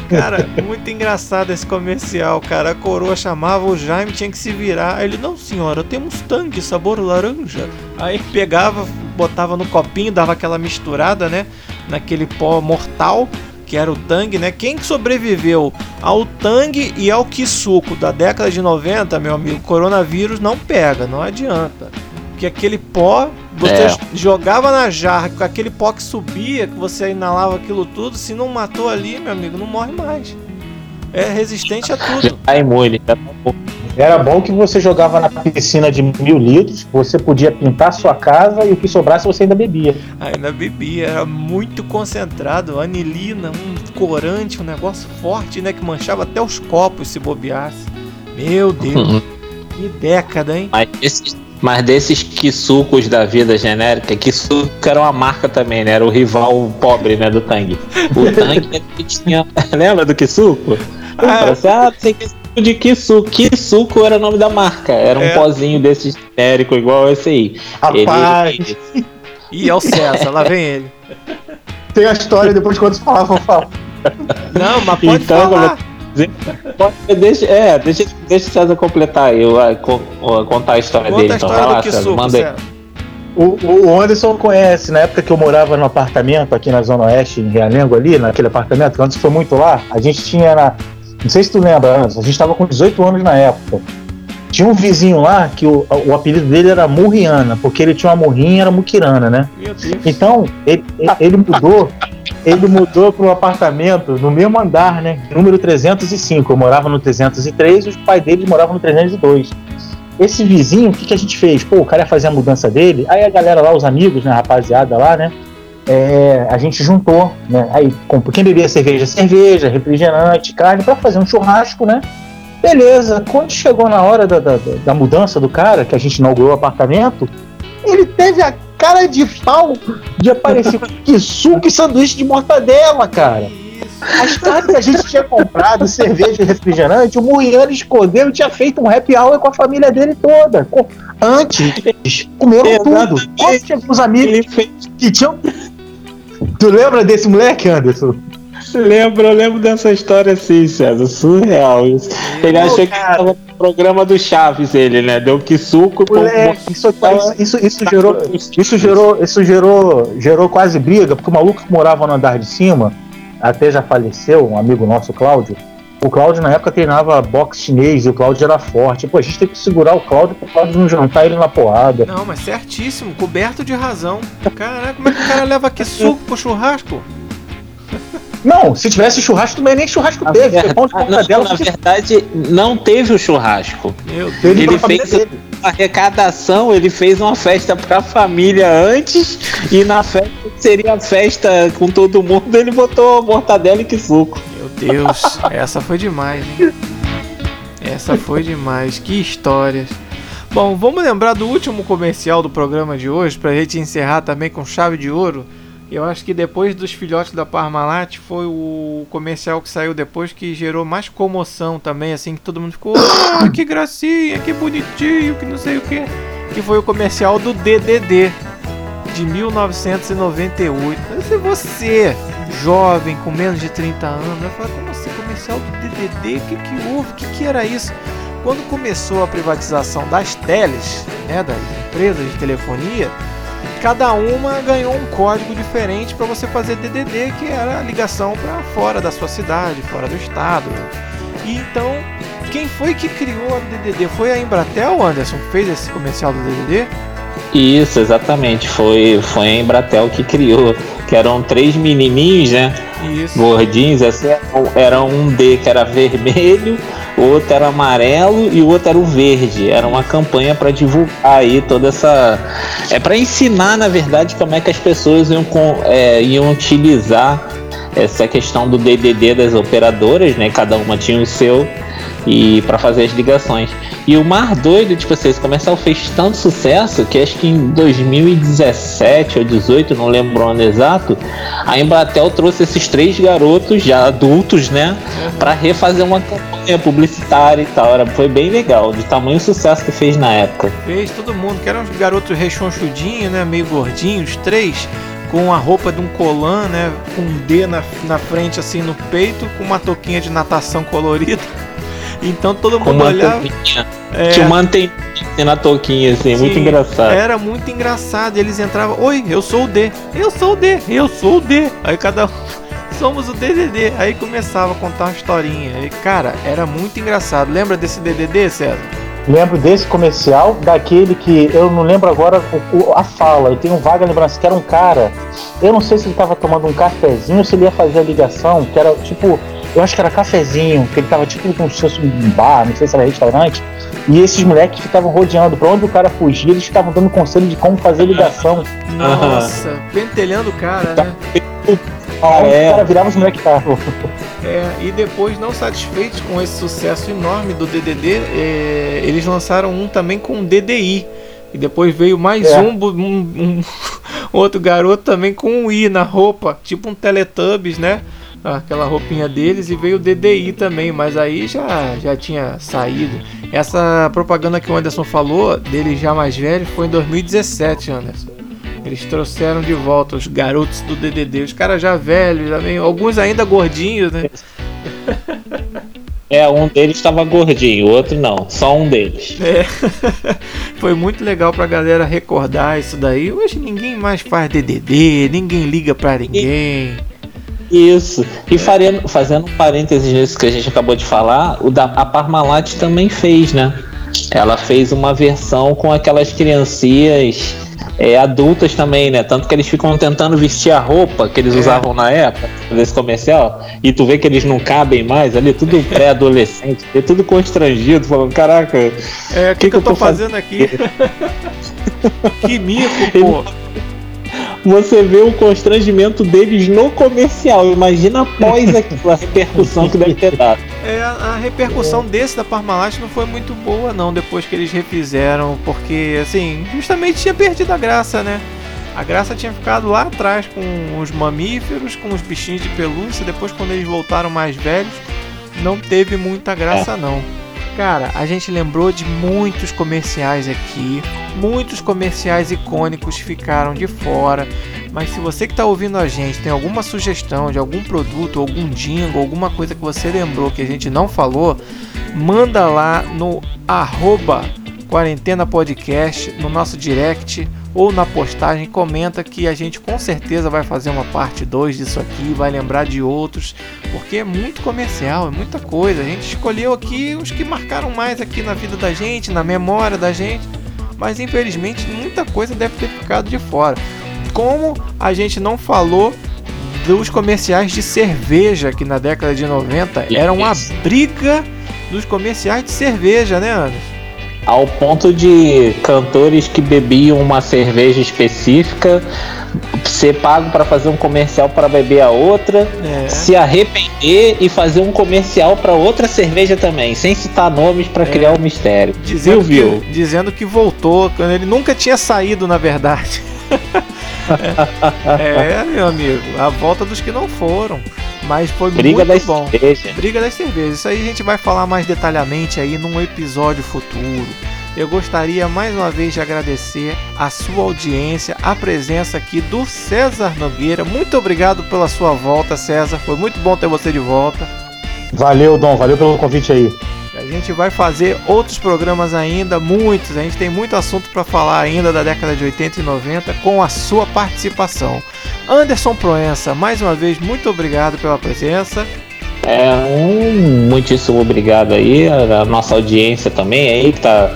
Cara, muito engraçado esse comercial, cara. A coroa chamava, o Jaime tinha que se virar. Ele, não senhora, temos tangue, sabor laranja. Aí pegava, botava no copinho, dava aquela misturada, né? Naquele pó mortal, que era o tangue, né? Quem que sobreviveu ao tangue e ao kisuko da década de 90, meu amigo, coronavírus não pega, não adianta. Porque aquele pó, você É. jogava na jarra, com aquele pó que subia, que você inalava aquilo tudo, se não matou ali, meu amigo, não morre mais. É resistente a Já tudo. tá. Já tá Era bom que você jogava na piscina de mil litros, você podia pintar sua casa e o que sobrasse você ainda bebia. Ainda bebia, era muito concentrado, anilina, um corante, um negócio forte, né? Que manchava até os copos se bobeasse. Meu Deus, que década, hein? Mas desses, mas desses Kisucos da vida genérica, Kisuko era uma marca também, né? Era o rival pobre, né, do Tang. O Tang é que tinha. Lembra do Kisuko? Ah, Parece, ah, tem Kisuko de Kisuko. Kisuko era o nome da marca. Era um É. pozinho desse genérico igual esse aí. Rapaz, Ele- e é o César, lá vem ele. tem a história, depois quando você falar, vou falar. Não, mas pode Então, falar. Pode- Deixa, é, deixa, deixa o César completar aí, contar a história Conta dele. a Então, história vai lá, César, Kisuko, manda aí. César. O, o Anderson conhece, na época que eu morava no apartamento aqui na Zona Oeste, em Realengo, ali, naquele apartamento, que antes foi muito lá, a gente tinha na. Não sei se tu lembra, Anderson, a gente tava com 18 anos na época. Tinha um vizinho lá que o, o apelido dele era Murriana, porque ele tinha uma morrinha e era muquirana, né? Meu Deus. Então, ele, ele mudou, ele mudou para um apartamento no mesmo andar, né? Número 305. Eu morava no 303 e os pais dele moravam no 302. Esse vizinho, o que, que a gente fez? Pô, o cara ia fazer a mudança dele, aí a galera lá, os amigos, né, a rapaziada lá, né? é, a gente juntou, né? Aí, quem bebia cerveja, cerveja, refrigerante, carne, para fazer um churrasco, né? Beleza, quando chegou na hora da, da, da mudança do cara, que a gente inaugurou o apartamento, ele teve a cara de pau de aparecer com que suco e sanduíche de mortadela, cara. As carnes que a gente tinha comprado, cerveja e refrigerante, o Muriano escondeu e tinha feito um happy hour com a família dele toda. Com- Antes, comeram tudo. Quando os amigos que tinham. Tu lembra desse moleque, Anderson? Lembro, eu lembro dessa história assim, César. Surreal isso. Ele achou que tava programa do Chaves, ele, né? Deu que suco com Moleque, isso, isso, isso, isso gerou, isso gerou, isso gerou, gerou quase briga, porque o maluco que morava no andar de cima, até já faleceu, um amigo nosso, Cláudio. O Cláudio na época treinava boxe chinês e o Cláudio era forte. Pô, a gente tem que segurar o Cláudio pro Cláudio não jantar ele na porrada. Não, mas certíssimo, coberto de razão. Caraca, como é que o cara leva que suco pro churrasco? Não, se tivesse churrasco, também nem churrasco Na teve. Foi pão de verdade, mortadela. não, na verdade, não teve o churrasco. Meu Deus. Ele família fez- dele. A arrecadação, ele fez uma festa pra família antes, e na festa que seria a festa com todo mundo, ele botou mortadela e que suco. Meu Deus, essa foi demais, hein? Essa foi demais, que histórias. Bom, vamos lembrar do último comercial do programa de hoje, pra gente encerrar também com chave de ouro. Eu acho que depois dos filhotes da Parmalat foi o comercial que saiu depois que gerou mais comoção também, assim, que todo mundo ficou, ah, que gracinha, que bonitinho, que não sei o que. Que foi o comercial do DDD de 1998. Mas se você, jovem, com menos de 30 anos, vai falar, como assim, comercial do DDD? O que que houve? O que que era isso? Quando começou a privatização das teles, né, das empresas de telefonia, cada uma ganhou um código diferente para você fazer DDD, que era a ligação para fora da sua cidade, fora do estado. E então, quem foi que criou a DDD? Foi a Embratel, Anderson, que fez esse comercial do DDD? Isso, exatamente. Foi, foi a Embratel que criou. Que eram três menininhos, né? Isso. Gordinhos, assim, era um D que era vermelho, o outro era amarelo e o outro era o verde. Era uma campanha para divulgar aí toda essa. É para ensinar, na verdade, como é que as pessoas iam, com- é, iam utilizar essa questão do DDD das operadoras, né? Cada uma tinha o seu. E para fazer as ligações. E o Mar Doido, tipo assim, esse comercial fez tanto sucesso que acho que em 2017 ou 18, não lembro o ano exato, a Embratel trouxe esses três garotos já adultos, né, para refazer uma campanha publicitária e tal. Era, foi bem legal, de tamanho sucesso que fez na época. Fez todo mundo, que eram uns garotos rechonchudinhos, né, meio gordinhos, três com a roupa de um colan, né? Com um D na, na frente, assim, no peito, com uma touquinha de natação colorida. Então todo Com mundo uma olhava. touquinha. É, Tinha uma anteninha na touquinha, assim, muito sim, engraçado. Era muito engraçado. Eles entravam, oi, eu sou o D, eu sou o D, eu sou o D. Aí cada um, somos o DDD. Aí começava a contar uma historinha. E, cara, era muito engraçado. Lembra desse DDD, César? Lembro desse comercial, daquele que eu não lembro agora o- o- a fala. Eu tenho vaga lembrança que era um cara. Eu não sei se ele tava tomando um cafezinho ou se ele ia fazer a ligação, que era tipo. Eu acho que era cafezinho, que ele tava tipo como se fosse um bar, não sei se era restaurante. E esses moleques ficavam rodeando. Pra onde o cara fugia, eles ficavam dando conselho de como fazer ligação. Nossa, pentelhando o cara, né? Aí é. o cara virava os estavam. É, e depois, não satisfeitos com esse sucesso enorme do DDD, é, eles lançaram um também com DDI. E depois veio mais É. um, um, um outro garoto também com um I na roupa, tipo um Teletubbies, né? Aquela roupinha deles e veio o DDI também, mas aí já, já tinha saído. Essa propaganda que o Anderson falou, dele já mais velho, foi em 2017, Anderson. Eles trouxeram de volta os garotos do DDD, os caras já velhos, também, alguns ainda gordinhos, né? É, um deles estava gordinho, o outro não, só um deles. É. Foi muito legal pra galera recordar isso daí. Hoje ninguém mais faz DDD, ninguém liga pra ninguém. Isso. E fazendo um parênteses nisso que a gente acabou de falar, o da, a Parmalat também fez, né? Ela fez uma versão com aquelas criancinhas é, adultas também, né? Tanto que eles ficam tentando vestir a roupa que eles É. usavam na época desse comercial, e tu vê que eles não cabem mais ali, tudo pré-adolescente, é tudo constrangido, falando, caraca, É, o que, que, eu tô fazendo aqui? que mico, pô. Você vê o constrangimento deles no comercial. Imagina após aquilo, a repercussão que deve ter dado. É, a repercussão desse da Parmalat não foi muito boa, não, depois que eles refizeram, porque, assim, justamente tinha perdido a graça, né? A graça tinha ficado lá atrás com os mamíferos, com os bichinhos de pelúcia, depois quando eles voltaram mais velhos, não teve muita graça, não. Cara, a gente lembrou de muitos comerciais aqui, muitos comerciais icônicos ficaram de fora. Mas se você que está ouvindo a gente tem alguma sugestão de algum produto, algum jingle, alguma coisa que você lembrou que a gente não falou, manda lá no arroba Quarentena Podcast, no nosso direct ou na postagem, comenta que a gente com certeza vai fazer uma parte 2 disso aqui, vai lembrar de outros, porque é muito comercial, é muita coisa. A gente escolheu aqui os que marcaram mais aqui na vida da gente, na memória da gente, mas infelizmente muita coisa deve ter ficado de fora. Como a gente não falou dos comerciais de cerveja, que na década de 90 era uma Isso. briga dos comerciais de cerveja, né, Anderson? Ao ponto de cantores que bebiam uma cerveja específica ser pago para fazer um comercial para beber a outra, É. se arrepender e fazer um comercial para outra cerveja também, sem citar nomes para criar o mistério. Dizendo viu, viu? que, dizendo que voltou, quando ele nunca tinha saído, na verdade. é, meu amigo, a volta dos que não foram. Mas foi Briga muito das bom. cervejas. Briga das cervejas. Isso aí a gente vai falar mais detalhadamente aí num episódio futuro. Eu gostaria mais uma vez de agradecer a sua audiência, a presença aqui do César Nogueira. Muito obrigado pela sua volta, César. Foi muito bom ter você de volta. Valeu, Dom, valeu pelo convite aí. Gente vai fazer outros programas ainda, muitos. A gente tem muito assunto para falar ainda da década de 80 e 90 com a sua participação. Anderson Proença, mais uma vez, muito obrigado pela presença. É um muitíssimo obrigado aí, a nossa audiência também aí, que tá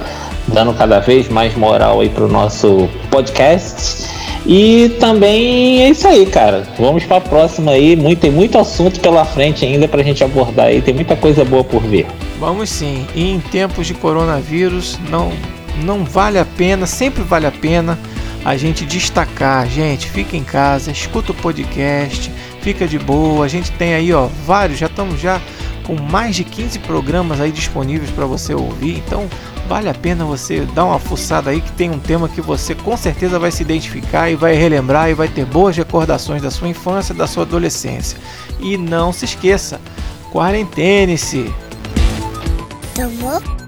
dando cada vez mais moral aí pro nosso podcast. E também é isso aí, cara. Vamos pra próxima aí. Muito, tem muito assunto pela frente ainda pra gente abordar aí. Tem muita coisa boa por vir. Vamos sim. E em tempos de coronavírus, não, não vale a pena, sempre vale a pena a gente destacar. Gente, fica em casa, escuta o podcast, fica de boa. A gente tem aí, ó, vários, já estamos já com mais de 15 programas aí disponíveis para você ouvir. Então, vale a pena você dar uma fuçada aí que tem um tema que você com certeza vai se identificar e vai relembrar e vai ter boas recordações da sua infância, da sua adolescência. E não se esqueça, quarentene-se. Tomou?